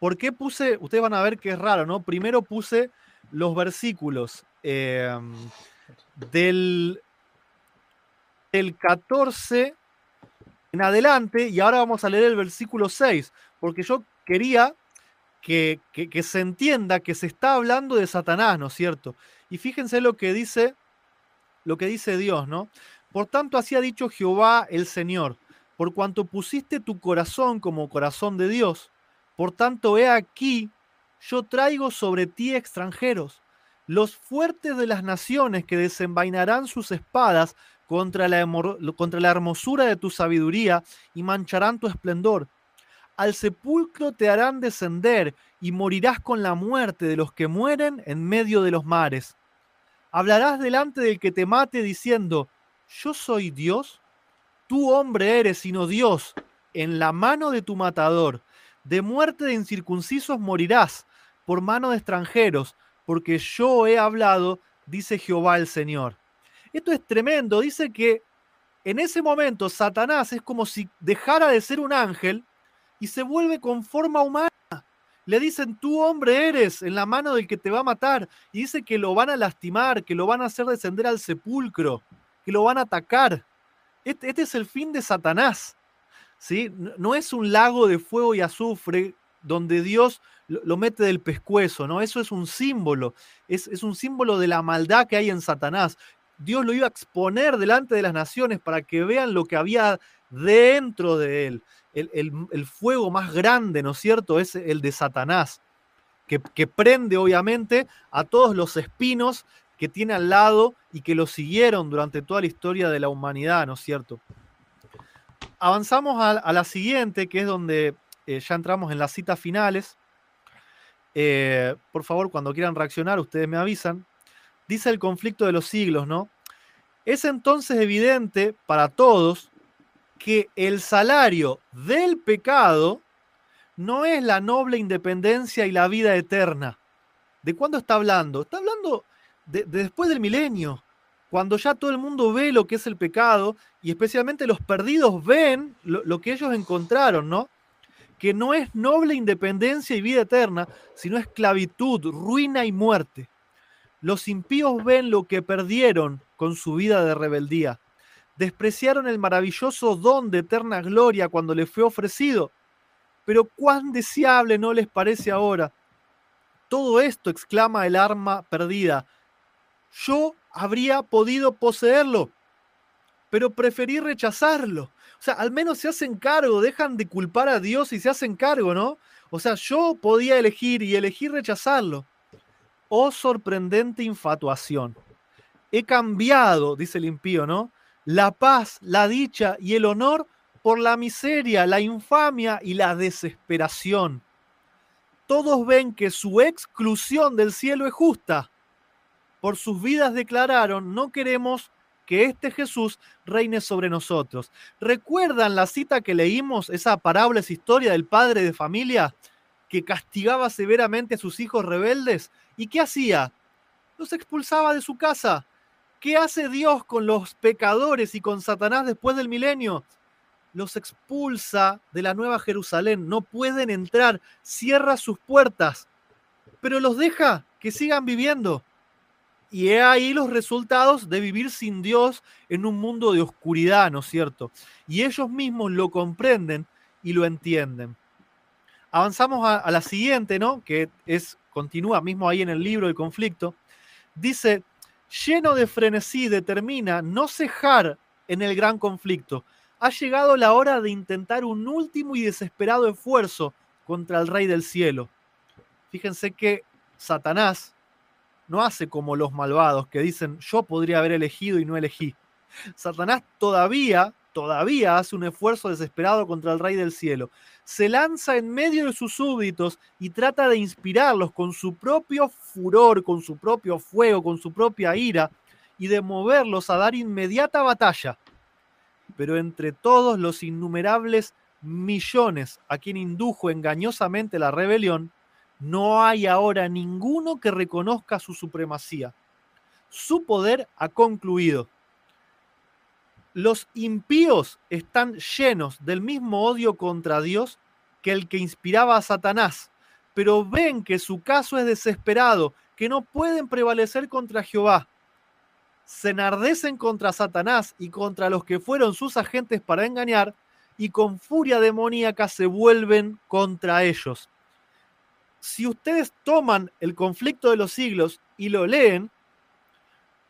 ¿Por qué puse? Ustedes van a ver que es raro, ¿no? Primero puse los versículos em, del, 14 en adelante y ahora vamos a leer el versículo 6, porque yo quería que, que, se entienda que se está hablando de Satanás, ¿no es cierto? Y fíjense lo que dice, lo que dice Dios, ¿no? Por tanto, así ha dicho Jehová el Señor, por cuanto pusiste tu corazón como corazón de Dios, por tanto he aquí yo traigo sobre ti extranjeros, los fuertes de las naciones que desenvainarán sus espadas contra la, contra la hermosura de tu sabiduría y mancharán tu esplendor. Al sepulcro te harán descender y morirás con la muerte de los que mueren en medio de los mares. Hablarás delante del que te mate diciendo, yo soy Dios. Tú hombre eres, sino Dios, en la mano de tu matador. De muerte de incircuncisos morirás por mano de extranjeros, porque yo he hablado, dice Jehová el Señor. Esto es tremendo, dice que en ese momento Satanás es como si dejara de ser un ángel y se vuelve con forma humana. Le dicen, tú hombre eres en la mano del que te va a matar. Y dice que lo van a lastimar, que lo van a hacer descender al sepulcro, lo van a atacar. Este, este es el fin de Satanás. ¿sí? No es un lago de fuego y azufre donde Dios lo, mete del pescuezo, ¿no? Eso es un símbolo, es, un símbolo de la maldad que hay en Satanás. Dios lo iba a exponer delante de las naciones para que vean lo que había dentro de él. El, fuego más grande, ¿no es cierto? Es el de Satanás, que, que, prende obviamente a todos los espinos que tiene al lado y que lo siguieron durante toda la historia de la humanidad, ¿no es cierto? Avanzamos a, la siguiente, que es donde eh, ya entramos en las citas finales. Eh, por favor, cuando quieran reaccionar, ustedes me avisan. Dice el conflicto de los siglos, ¿no? Es entonces evidente para todos que el salario del pecado no es la noble independencia y la vida eterna ¿De cuándo está hablando? Está hablando de, después del milenio, cuando ya todo el mundo ve lo que es el pecado y especialmente los perdidos ven lo, lo que ellos encontraron, ¿no? Que no es noble independencia y vida eterna, sino esclavitud, ruina y muerte. Los impíos ven lo que perdieron con su vida de rebeldía. Despreciaron el maravilloso don de eterna gloria cuando les fue ofrecido. Pero cuán deseable no les parece ahora. Todo esto, exclama el arma perdida. Yo habría podido poseerlo, pero preferí rechazarlo. O sea, al menos se hacen cargo, dejan de culpar a Dios y se hacen cargo, ¿no? O sea, yo podía elegir y elegí rechazarlo. Oh sorprendente infatuación. He cambiado, dice el impío, ¿no? La paz, la dicha y el honor por la miseria, la infamia y la desesperación. Todos ven que su exclusión del cielo es justa. Por sus vidas declararon, no queremos que este Jesús reine sobre nosotros. ¿Recuerdan la cita que leímos, esa parábola, esa historia del padre de familia que castigaba severamente a sus hijos rebeldes? ¿Y qué hacía? Los expulsaba de su casa. ¿Qué hace Dios con los pecadores y con Satanás después del milenio? Los expulsa de la Nueva Jerusalén. No pueden entrar. Cierra sus puertas. Pero los deja que sigan viviendo. Y he ahí los resultados de vivir sin Dios en un mundo de oscuridad, ¿no es cierto? Y ellos mismos lo comprenden y lo entienden. Avanzamos a, a la siguiente, ¿no? Que es continúa mismo ahí en el libro del conflicto, dice, lleno de frenesí, determina no cejar en el gran conflicto. Ha llegado la hora de intentar un último y desesperado esfuerzo contra el Rey del Cielo. Fíjense que Satanás no hace como los malvados que dicen yo podría haber elegido y no elegí. Satanás todavía, todavía hace un esfuerzo desesperado contra el Rey del Cielo se lanza en medio de sus súbditos y trata de inspirarlos con su propio furor, con su propio fuego, con su propia ira, y de moverlos a dar inmediata batalla. Pero entre todos los innumerables millones a quien indujo engañosamente la rebelión, no hay ahora ninguno que reconozca su supremacía. Su poder ha concluido los impíos están llenos del mismo odio contra Dios que el que inspiraba a Satanás, pero ven que su caso es desesperado, que no pueden prevalecer contra Jehová. Se enardecen contra Satanás y contra los que fueron sus agentes para engañar, y con furia demoníaca se vuelven contra ellos. Si ustedes toman el conflicto de los siglos y lo leen,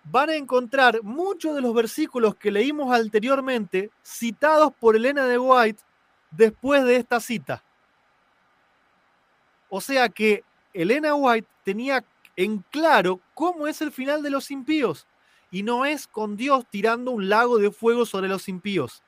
van a encontrar muchos de los versículos que leímos anteriormente citados por Elena de White después de esta cita. O sea que Elena White tenía en claro cómo es el final de los impíos y no es con Dios tirando un lago de fuego sobre los impíos.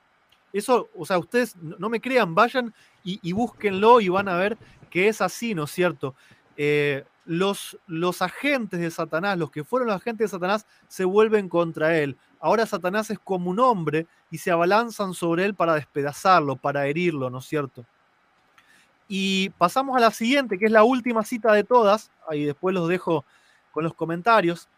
Eso, o sea, ustedes no me crean, vayan y, búsquenlo y van a ver que es así, ¿no es cierto? Eh, los, los agentes de Satanás, los que fueron los agentes de Satanás, se vuelven contra él. Ahora Satanás es como un hombre y se abalanzan sobre él para despedazarlo, para herirlo, ¿no es cierto? Y pasamos a la siguiente, que es la última cita de todas, ahí después los dejo con los comentarios.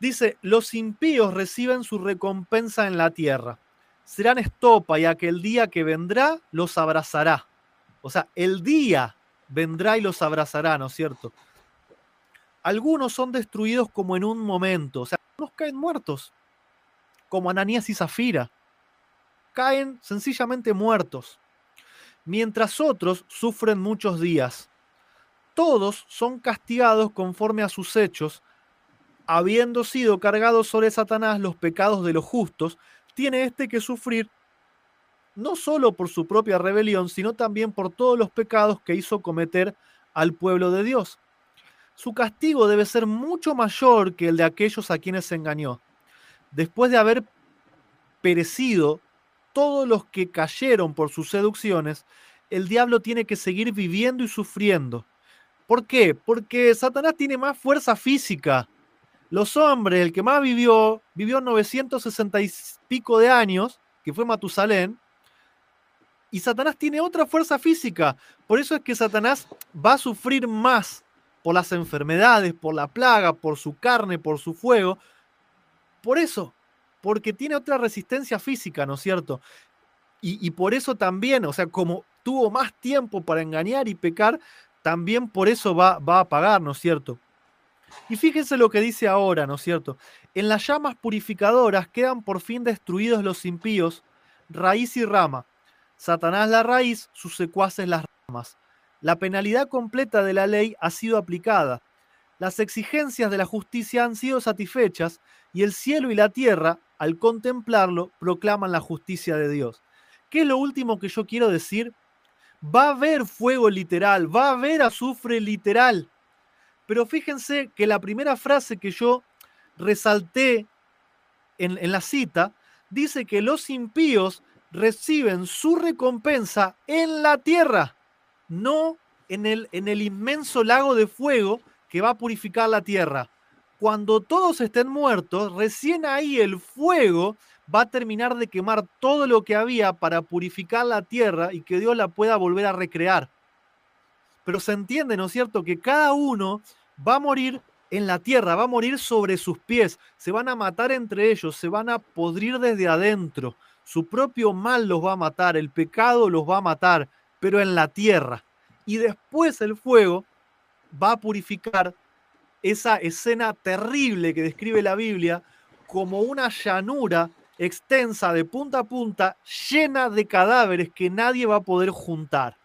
Dice, los impíos reciben su recompensa en la tierra. Serán estopa y aquel día que vendrá los abrazará. O sea, el día vendrá y los abrazará, ¿no es cierto? Algunos son destruidos como en un momento, o sea, algunos caen muertos, como Ananías y Zafira. Caen sencillamente muertos, mientras otros sufren muchos días. Todos son castigados conforme a sus hechos, habiendo sido cargados sobre Satanás los pecados de los justos, tiene éste que sufrir no solo por su propia rebelión, sino también por todos los pecados que hizo cometer al pueblo de Dios. Su castigo debe ser mucho mayor que el de aquellos a quienes se engañó. Después de haber perecido todos los que cayeron por sus seducciones, el diablo tiene que seguir viviendo y sufriendo. ¿Por qué? Porque Satanás tiene más fuerza física. Los hombres, el que más vivió, vivió 960 y pico de años, que fue Matusalén, y Satanás tiene otra fuerza física. Por eso es que Satanás va a sufrir más por las enfermedades, por la plaga, por su carne, por su fuego. Por eso, porque tiene otra resistencia física, ¿no es cierto? Y, por eso también, o sea, como tuvo más tiempo para engañar y pecar, también por eso va, va a pagar, ¿no es cierto? Y fíjense lo que dice ahora, ¿no es cierto? En las llamas purificadoras quedan por fin destruidos los impíos, raíz y rama. Satanás la raíz, sus secuaces las ramas. La penalidad completa de la ley ha sido aplicada. Las exigencias de la justicia han sido satisfechas y el cielo y la tierra, al contemplarlo, proclaman la justicia de Dios. ¿Qué es lo último que yo quiero decir? Va a haber fuego literal, va a haber azufre literal. Pero fíjense que la primera frase que yo resalté en, la cita dice que los impíos reciben su recompensa en la tierra, no en el, en el inmenso lago de fuego que va a purificar la tierra. Cuando todos estén muertos, recién ahí el fuego va a terminar de quemar todo lo que había para purificar la tierra y que Dios la pueda volver a recrear. Pero se entiende, ¿no es cierto?, que cada uno va a morir en la tierra, va a morir sobre sus pies, se van a matar entre ellos, se van a podrir desde adentro, su propio mal los va a matar, el pecado los va a matar, pero en la tierra. Y después el fuego va a purificar esa escena terrible que describe la Biblia como una llanura extensa de punta a punta, llena de cadáveres que nadie va a poder juntar.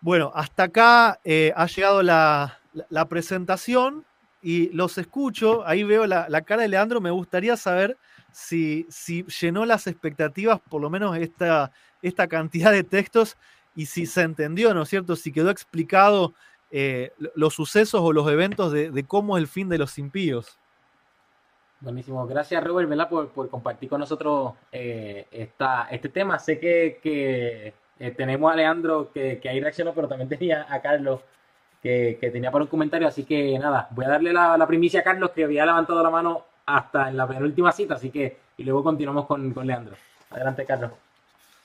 Bueno, hasta acá eh, ha llegado la, la, presentación y los escucho, ahí veo la, cara de Leandro, me gustaría saber si, si, llenó las expectativas, por lo menos esta, esta cantidad de textos, y si se entendió, ¿no es cierto? Si quedó explicado eh, los sucesos o los eventos de, cómo es el fin de los impíos. Buenísimo, gracias Robert ¿verdad? Por, compartir con nosotros eh, esta, este tema. Sé que, eh, tenemos a Leandro que, que ahí reaccionó, pero también tenía a Carlos que, tenía para un comentario. Así que nada, voy a darle la, primicia a Carlos, que había levantado la mano hasta en la penúltima cita. Así que, y luego continuamos con, Leandro. Adelante, Carlos.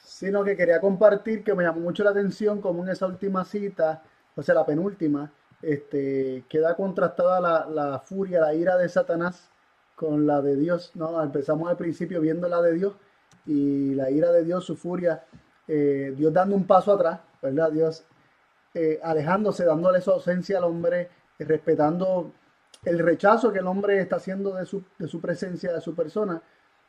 Sino que quería compartir que me llamó mucho la atención como en esa última cita, o sea, la penúltima, este, queda contrastada la, la furia, la ira de Satanás con la de Dios. ¿no? Empezamos al principio viendo la de Dios y la ira de Dios, su furia, eh, Dios dando un paso atrás, ¿verdad? Dios eh, alejándose, dándole su ausencia al hombre, eh, respetando el rechazo que el hombre está haciendo de su, de su presencia, de su persona.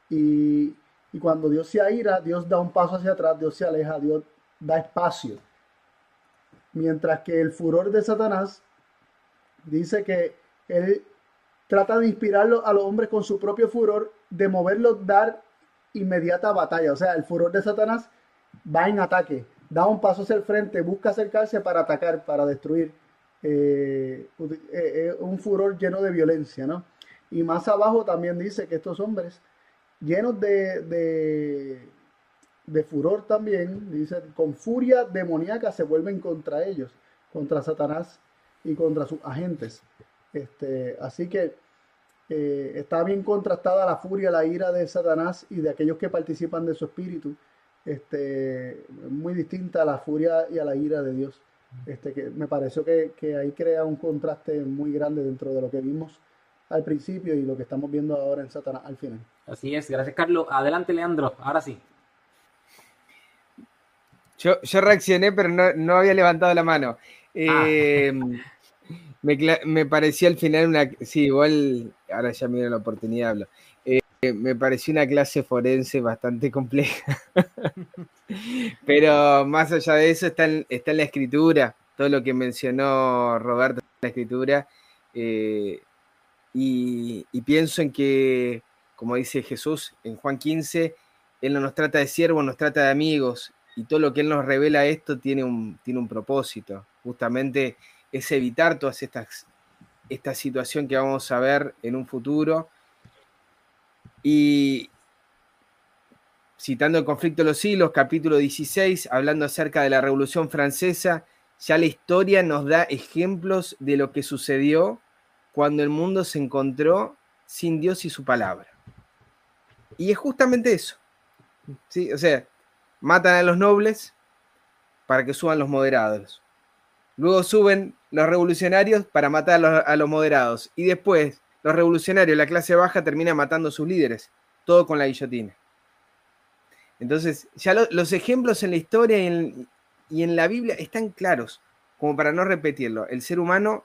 Y, y, cuando Dios se aira, Dios da un paso hacia atrás, Dios se aleja, Dios da espacio. Mientras que el furor de Satanás dice que él trata de inspirarlo a los hombres con su propio furor, de moverlos, dar inmediata batalla. O sea, el furor de Satanás va en ataque da un paso hacia el frente, busca acercarse para atacar, para destruir. Eh, eh, eh, un furor lleno de violencia, ¿no? Y más abajo también dice que estos hombres, llenos de, de, furor también, dice, con furia demoníaca se vuelven contra ellos, contra Satanás y contra sus agentes. Este, así que está bien contrastada la furia, la ira de Satanás y de aquellos que participan de su espíritu este, muy distinta a la furia y a la ira de Dios. Este, que me pareció que, ahí crea un contraste muy grande dentro de lo que vimos al principio y lo que estamos viendo ahora en Satanás al final. Así es, gracias Carlos. Adelante Leandro, ahora sí. Yo, yo reaccioné, pero no, había levantado la mano. Eh, me, me, parecía al final una... Sí, igual, ahora ya me dio la oportunidad, me pareció una clase forense bastante compleja. Pero más allá de eso está en, está la escritura, todo lo que mencionó Roberto en la escritura. Eh, y, pienso en que, como dice Jesús en Juan 15, Él no nos trata de siervos, nos trata de amigos. Y todo lo que Él nos revela esto tiene un, tiene un propósito. Justamente es evitar todas estas esta situación que vamos a ver en un futuro y citando el conflicto de los siglos, capítulo 16, hablando acerca de la Revolución Francesa, ya la historia nos da ejemplos de lo que sucedió cuando el mundo se encontró sin Dios y su palabra. Y es justamente eso. ¿sí? O sea, matan a los nobles para que suban los moderados. Luego suben los revolucionarios para matar a los, moderados. Y después los revolucionarios, la clase baja, termina matando a sus líderes. Todo con la guillotina. Entonces, ya los ejemplos en la historia y en, la Biblia están claros, como para no repetirlo. El ser humano,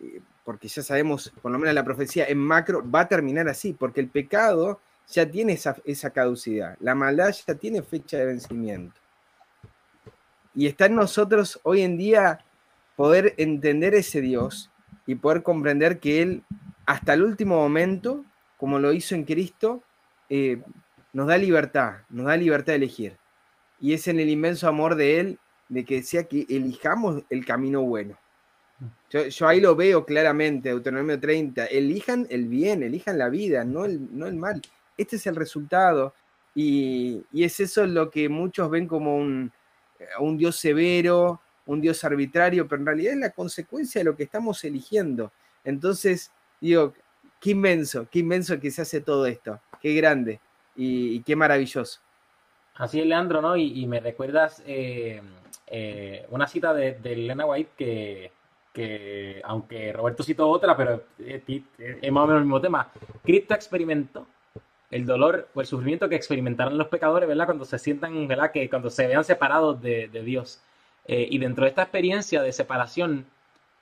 eh, porque ya sabemos, por lo menos la profecía en macro, va a terminar así, porque el pecado ya tiene esa, esa caducidad, la maldad ya tiene fecha de vencimiento. Y está en nosotros hoy en día poder entender ese Dios y poder comprender que Él, hasta el último momento, como lo hizo en Cristo, eh, nos da libertad, nos da libertad de elegir. Y es en el inmenso amor de Él de que decía que elijamos el camino bueno. Yo, ahí lo veo claramente, Autonomía 30, elijan el bien, elijan la vida, no el, no el mal. Este es el resultado y, es eso lo que muchos ven como un, un Dios severo, un Dios arbitrario, pero en realidad es la consecuencia de lo que estamos eligiendo. Entonces, digo, qué inmenso, qué inmenso que se hace todo esto, qué grande y, qué maravilloso. Así es, Leandro, ¿no? Y, me recuerdas eh, eh, una cita de, Elena White que, que, aunque Roberto citó otra, pero es, más o menos el mismo tema. Cristo experimentó el dolor o el sufrimiento que experimentarán los pecadores, ¿verdad? Cuando se sientan, ¿verdad? Que cuando se vean separados de, Dios. Eh, y dentro de esta experiencia de separación,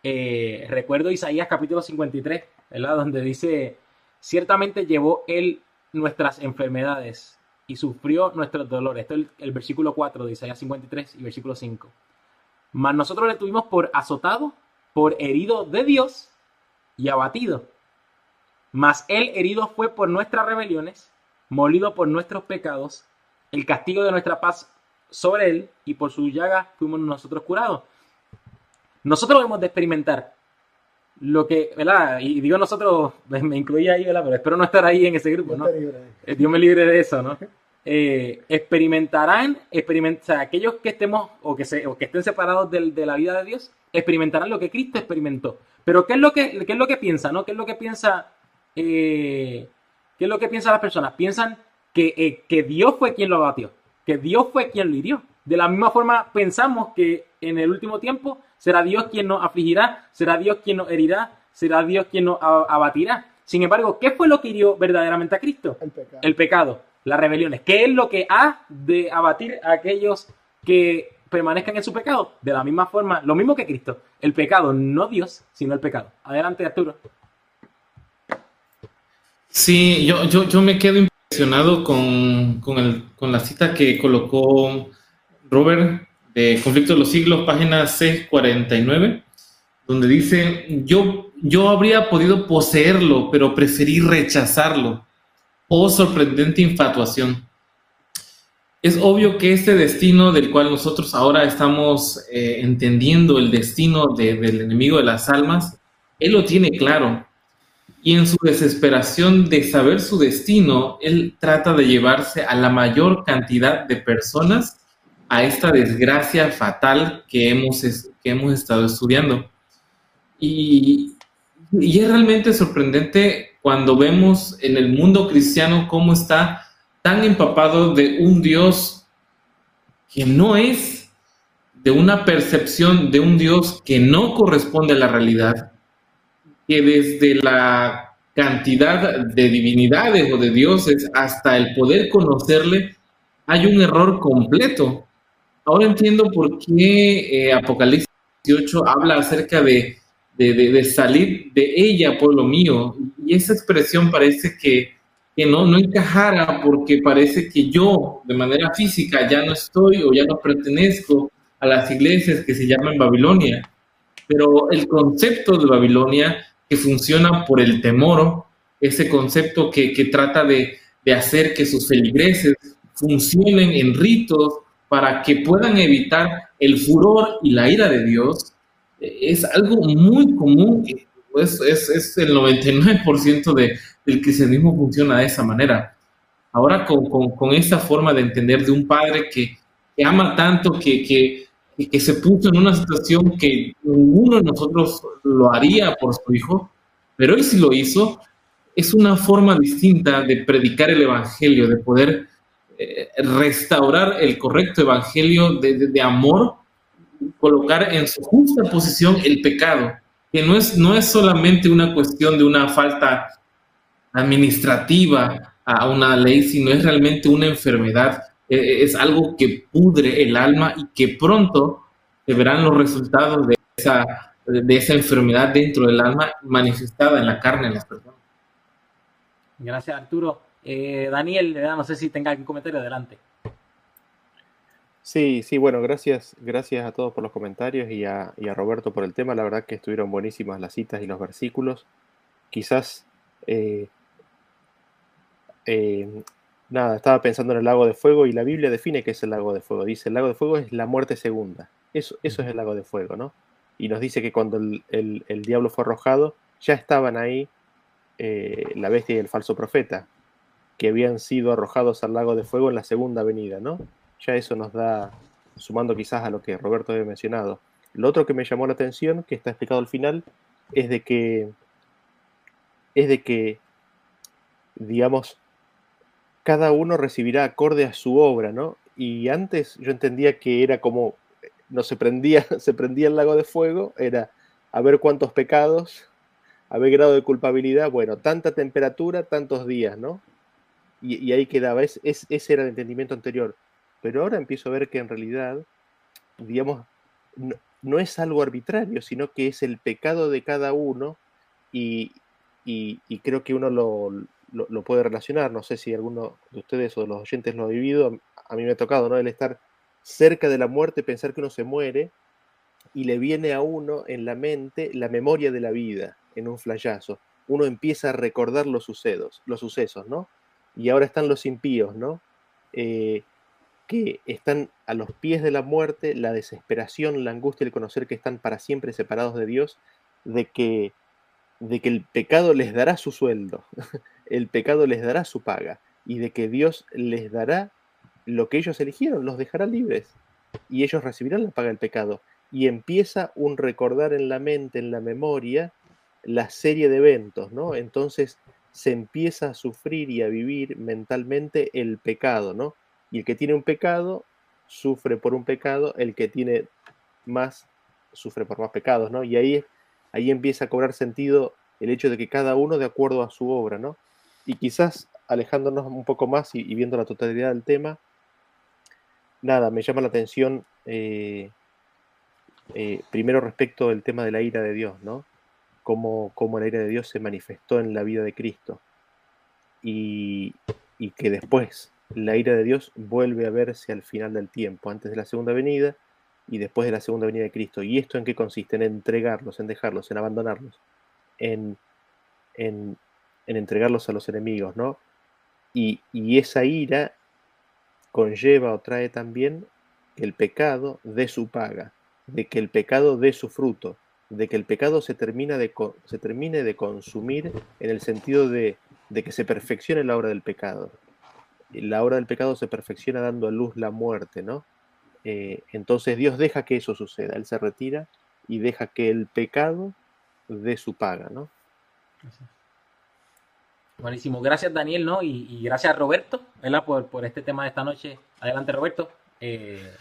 recuerdo Isaías capítulo 53, ¿verdad? Donde dice, ciertamente llevó él nuestras enfermedades y sufrió nuestros dolores. Esto es el, versículo 4 de Isaías 53 y versículo 5. Mas nosotros le tuvimos por azotado, por herido de Dios y abatido. Mas él herido fue por nuestras rebeliones, molido por nuestros pecados, el castigo de nuestra paz sobre él y por su llaga fuimos nosotros curados. Nosotros debemos de experimentar lo que, ¿verdad? Y digo nosotros, me incluía ahí, ¿verdad? Pero espero no estar ahí en ese grupo, ¿no? Eh, Dios me libre de eso, ¿no? Eh, experimentarán, experiment, o sea, aquellos que estemos o que, se, o que estén separados de, de, la vida de Dios, experimentarán lo que Cristo experimentó. Pero ¿qué es lo que, qué es lo que piensa, no? ¿Qué es lo que piensa, eh, qué es lo que piensan las personas? Piensan que, que Dios fue quien lo abatió, que Dios fue quien lo hirió. De la misma forma pensamos que en el último tiempo será Dios quien nos afligirá, será Dios quien nos herirá, será Dios quien nos abatirá. Sin embargo, ¿qué fue lo que hirió verdaderamente a Cristo? El pecado. El pecado, las rebeliones. ¿Qué es lo que ha de abatir a aquellos que permanezcan en su pecado? De la misma forma, lo mismo que Cristo. El pecado, no Dios, sino el pecado. Adelante, Arturo. Sí, yo, yo, yo me quedo impresionado con, con la cita que colocó Robert de Conflicto de los Siglos, página C49, donde dice, yo, yo habría podido poseerlo, pero preferí rechazarlo. Oh, sorprendente infatuación. Es obvio que este destino del cual nosotros ahora estamos eh, entendiendo, el destino del enemigo de las almas, él lo tiene claro. Y en su desesperación de saber su destino, él trata de llevarse a la mayor cantidad de personas a esta desgracia fatal que hemos, que hemos estado estudiando. Y, y es realmente sorprendente cuando vemos en el mundo cristiano cómo está tan empapado de un Dios que no es, de una percepción de un Dios que no corresponde a la realidad, que desde la cantidad de divinidades o de dioses hasta el poder conocerle, hay un error completo. Ahora entiendo por qué eh, Apocalipsis 18 habla acerca de, de, salir de ella, pueblo mío. Y esa expresión parece que, que no, no encajara porque parece que yo, de manera física, ya no estoy o ya no pertenezco a las iglesias que se llaman Babilonia. Pero el concepto de Babilonia que funciona por el temor, ese concepto que, que trata de, de hacer que sus feligreses funcionen en ritos para que puedan evitar el furor y la ira de Dios, es algo muy común, pues es, es el 99% de, del cristianismo funciona de esa manera. Ahora con, con, con esta forma de entender de un padre que, que ama tanto, que, que, que se puso en una situación que ninguno de nosotros lo haría por su hijo, pero él sí lo hizo, es una forma distinta de predicar el Evangelio, de poder eh, restaurar el correcto evangelio de, amor colocar en su justa posición el pecado, que no es, no es solamente una cuestión de una falta administrativa a una ley, sino es realmente una enfermedad, e, e, es algo que pudre el alma y que pronto se verán los resultados de esa, de esa enfermedad dentro del alma manifestada en la carne de las personas. Gracias, Arturo. Eh, Daniel, no sé si tenga algún comentario adelante. Sí, sí, bueno, gracias, gracias a todos por los comentarios y a, Roberto por el tema. La verdad que estuvieron buenísimas las citas y los versículos. Quizás, eh, eh, nada, estaba pensando en el lago de fuego y la Biblia define qué es el lago de fuego. Dice, el lago de fuego es la muerte segunda. Eso, eso es el lago de fuego, ¿no? Y nos dice que cuando el, diablo fue arrojado, ya estaban ahí eh, la bestia y el falso profeta, que habían sido arrojados al lago de fuego en la segunda venida, ¿no? Ya eso nos da, sumando quizás a lo que Roberto había mencionado. Lo otro que me llamó la atención, que está explicado al final, es de que, es de que, digamos, cada uno recibirá acorde a su obra, ¿no? Y antes yo entendía que era como, no se prendía, se prendía el lago de fuego, era a ver cuántos pecados, a ver grado de culpabilidad, bueno, tanta temperatura, tantos días, ¿no? Y, ahí quedaba, es, ese era el entendimiento anterior. Pero ahora empiezo a ver que en realidad, digamos, no, es algo arbitrario, sino que es el pecado de cada uno y, creo que uno lo, puede relacionar. No sé si alguno de ustedes o de los oyentes lo ha vivido. A mí me ha tocado, ¿no? El estar cerca de la muerte, pensar que uno se muere y le viene a uno en la mente la memoria de la vida en un flayazo. Uno empieza a recordar los sucesos, los sucesos, ¿no? Y ahora están los impíos, ¿no? Eh, que están a los pies de la muerte, la desesperación, la angustia, el conocer que están para siempre separados de Dios, de que, de que el pecado les dará su sueldo, el pecado les dará su paga, y de que Dios les dará lo que ellos eligieron, los dejará libres, y ellos recibirán la paga del pecado. Y empieza un recordar en la mente, en la memoria, la serie de eventos, ¿no? Entonces se empieza a sufrir y a vivir mentalmente el pecado, ¿no? Y el que tiene un pecado sufre por un pecado, el que tiene más sufre por más pecados, ¿no? Y ahí, ahí empieza a cobrar sentido el hecho de que cada uno de acuerdo a su obra, ¿no? Y quizás alejándonos un poco más y, viendo la totalidad del tema, nada, me llama la atención eh, eh, primero respecto del tema de la ira de Dios, ¿no? Cómo, cómo, la ira de Dios se manifestó en la vida de Cristo y, y que después la ira de Dios vuelve a verse al final del tiempo, antes de la segunda venida y después de la segunda venida de Cristo. ¿Y esto en qué consiste? En entregarlos, en dejarlos, en abandonarlos, en, en, entregarlos a los enemigos, ¿no? Y, y, esa ira conlleva o trae también el pecado dé su paga, de que el pecado dé su fruto, de que el pecado se, termina de, se termine de consumir en el sentido de, de que se perfeccione la obra del pecado la obra del pecado se perfecciona dando a luz la muerte, ¿no? Eh, entonces Dios deja que eso suceda, Él se retira y deja que el pecado dé su paga, ¿no? Buenísimo, gracias Daniel, ¿no? Y, gracias Roberto, ¿verdad? Por, por, este tema de esta noche. Adelante Roberto. Eh,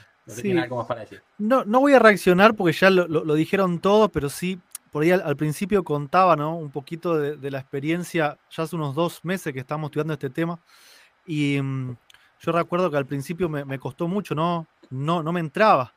algo más para decir. No, no voy a reaccionar porque ya lo, dijeron todos, pero sí, por ahí al, principio contaba, ¿no? Un poquito de, de, la experiencia, ya hace unos dos meses que estamos estudiando este tema. Y mm, yo recuerdo que al principio me, costó mucho, no, no, no me entraba.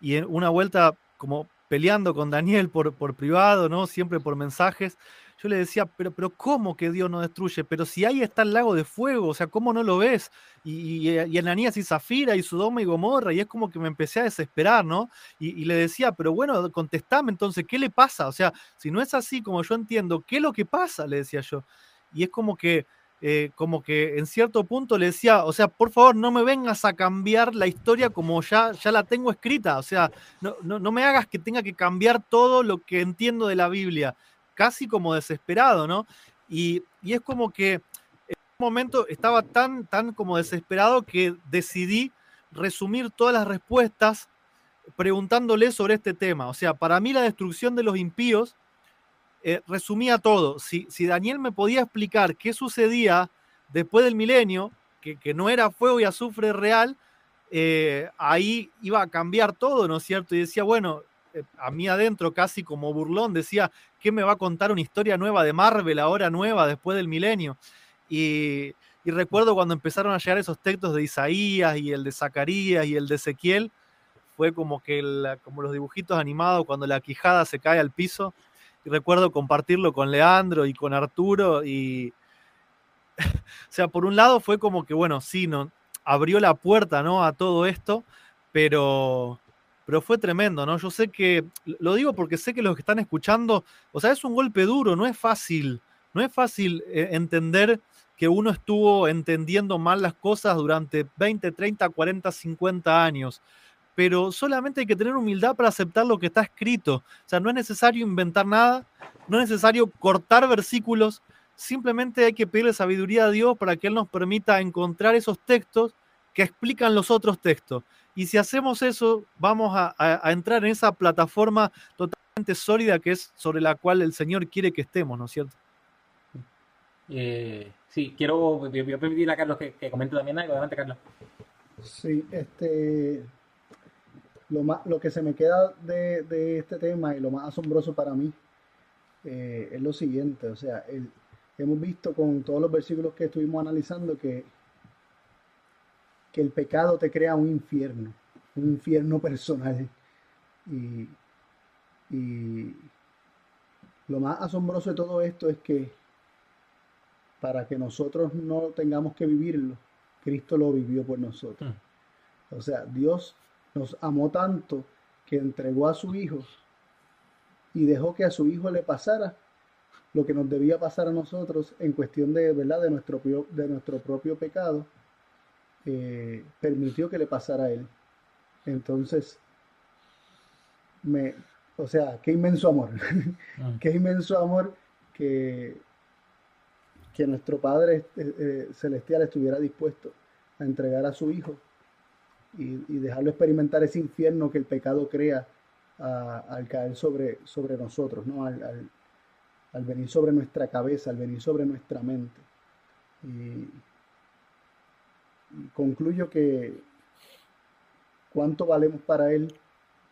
Y en una vuelta, como peleando con Daniel por, por privado, ¿no? Siempre por mensajes, yo le decía, pero, pero ¿cómo que Dios no destruye? Pero si ahí está el lago de fuego, o sea, ¿cómo no lo ves? Y, y, y Ananías y Zafira y Sodoma y Gomorra, y es como que me empecé a desesperar, ¿no? Y, le decía, pero bueno, contestame entonces, ¿qué le pasa? O sea, si no es así como yo entiendo, ¿qué es lo que pasa? Le decía yo. Y es como que eh, como que en cierto punto le decía, o sea, por favor, no me vengas a cambiar la historia como ya, ya la tengo escrita, o sea, no, no, me hagas que tenga que cambiar todo lo que entiendo de la Biblia, casi como desesperado, ¿no? Y, y es como que en un momento estaba tan, tan como desesperado que decidí resumir todas las respuestas preguntándole sobre este tema. O sea, para mí la destrucción de los impíos eh, resumía todo. Si, si, Daniel me podía explicar qué sucedía después del milenio, que, no era fuego y azufre real, eh, ahí iba a cambiar todo, ¿no es cierto? Y decía, bueno, a mí adentro, casi como burlón, decía, ¿qué me va a contar una historia nueva de Marvel, ahora nueva, después del milenio? Y, recuerdo cuando empezaron a llegar esos textos de Isaías y el de Zacarías y el de Ezequiel, fue como que como los dibujitos animados cuando la quijada se cae al piso. Y recuerdo compartirlo con Leandro y con Arturo y, o sea, por un lado fue como que, bueno, sí, no, abrió la puerta, ¿no? A todo esto, pero, pero fue tremendo, ¿no? Yo sé que, lo digo porque sé que los que están escuchando, o sea, es un golpe duro, no es fácil, no es fácil eh, entender que uno estuvo entendiendo mal las cosas durante 20, 30, 40, 50 años. Pero solamente hay que tener humildad para aceptar lo que está escrito. O sea, no es necesario inventar nada, no es necesario cortar versículos, simplemente hay que pedirle sabiduría a Dios para que Él nos permita encontrar esos textos que explican los otros textos. Y si hacemos eso, vamos a, entrar en esa plataforma totalmente sólida que es sobre la cual el Señor quiere que estemos, ¿no es cierto? Eh, sí, quiero voy a permitir a Carlos que, comente también algo. Adelante, Carlos. Sí, este, lo, más, lo que se me queda de, este tema y lo más asombroso para mí eh, es lo siguiente, o sea, el, hemos visto con todos los versículos que estuvimos analizando que, que el pecado te crea un infierno, un infierno personal. Y, y lo más asombroso de todo esto es que para que nosotros no tengamos que vivirlo, Cristo lo vivió por nosotros. Hmm. O sea, Dios nos amó tanto que entregó a su Hijo y dejó que a su Hijo le pasara lo que nos debía pasar a nosotros en cuestión de, ¿verdad? de, nuestro, de nuestro propio pecado, eh, permitió que le pasara a él. Entonces, me, o sea, qué inmenso amor, ah. qué inmenso amor que, que nuestro Padre eh, eh, Celestial estuviera dispuesto a entregar a su Hijo y, dejarlo experimentar ese infierno que el pecado crea al caer sobre, sobre nosotros, ¿no? al, al venir sobre nuestra cabeza, al venir sobre nuestra mente. Y, concluyo que cuánto valemos para Él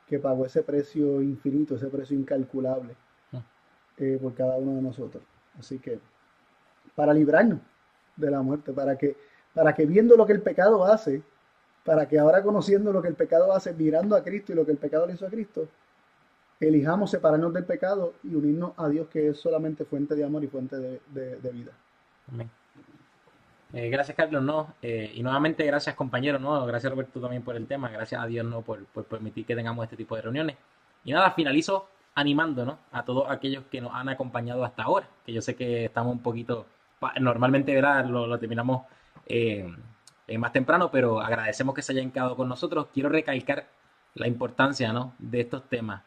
que pagó ese precio infinito, ese precio incalculable ah. eh, por cada uno de nosotros. Así que para librarnos de la muerte, para que, para que viendo lo que el pecado hace, para que ahora conociendo lo que el pecado hace, mirando a Cristo y lo que el pecado le hizo a Cristo, elijamos separarnos del pecado y unirnos a Dios que es solamente fuente de amor y fuente de, vida. Amén. Eh, gracias Carlos, no, eh, y nuevamente gracias compañero, no, gracias Roberto también por el tema, gracias a Dios no por, permitir que tengamos este tipo de reuniones. Y nada, finalizo animando ¿no? a todos aquellos que nos han acompañado hasta ahora, que yo sé que estamos un poquito, normalmente ¿verdad? Lo, terminamos eh, más temprano, pero agradecemos que se hayan quedado con nosotros. Quiero recalcar la importancia ¿no? de estos temas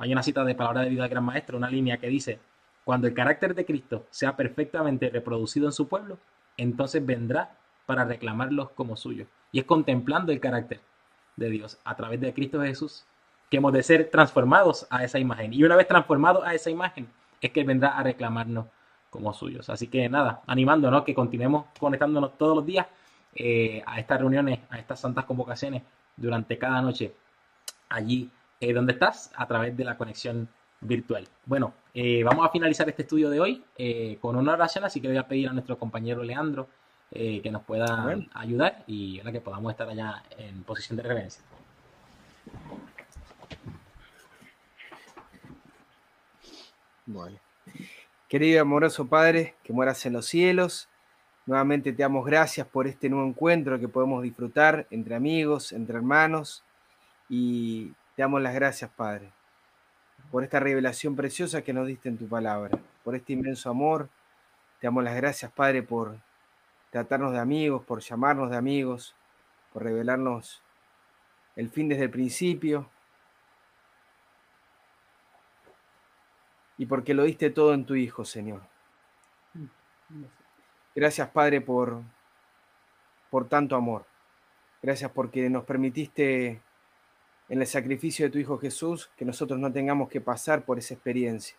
hay una cita de Palabra de Vida del Gran Maestro, una línea que dice, cuando el carácter de Cristo sea perfectamente reproducido en su pueblo, entonces vendrá para reclamarlos como suyos. Y es contemplando el carácter de Dios a través de Cristo Jesús que hemos de ser transformados a esa imagen. Y una vez transformados a esa imagen, es que vendrá a reclamarnos como suyos. Así que nada, animándonos que continuemos conectándonos todos los días eh, a estas reuniones, a estas santas convocaciones durante cada noche allí eh, ¿Dónde estás a través de la conexión virtual. Bueno, eh, vamos a finalizar este estudio de hoy eh, con una oración, así que voy a pedir a nuestro compañero Leandro que nos pueda ayudar y que podamos estar allá en posición de reverencia. Bueno. Querido amoroso Padre, que mueras en los cielos, nuevamente te damos gracias por este nuevo encuentro que podemos disfrutar entre amigos, entre hermanos, y te damos las gracias, Padre, por esta revelación preciosa que nos diste en tu palabra, por este inmenso amor. Te damos las gracias, Padre, por tratarnos de amigos, por llamarnos de amigos, por revelarnos el fin desde el principio. Y porque lo diste todo en tu Hijo, Señor. Gracias, Padre, por, por tanto amor. Gracias porque nos permitiste en el sacrificio de tu Hijo Jesús, que nosotros no tengamos que pasar por esa experiencia.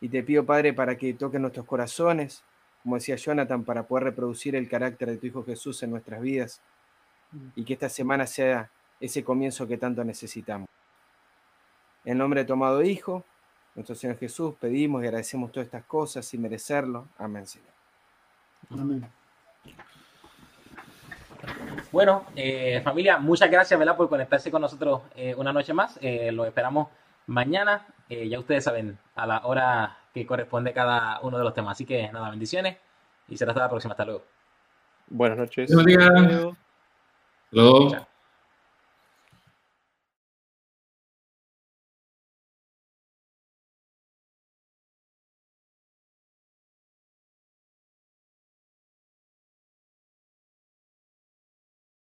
Y te pido, Padre, para que toques nuestros corazones, como decía Jonathan, para poder reproducir el carácter de tu Hijo Jesús en nuestras vidas, y que esta semana sea ese comienzo que tanto necesitamos. En nombre de tu amado Hijo, nuestro Señor Jesús, pedimos y agradecemos todas estas cosas sin merecerlo. Amén, Señor. Amén. Bueno, eh, familia, muchas gracias ¿verdad? por conectarse con nosotros eh, una noche más. Eh, lo esperamos mañana. ya ustedes saben, a la hora que corresponde cada uno de los temas. Así que nada, bendiciones y será hasta la próxima. Hasta luego. Buenas noches. Buenos días. Luego.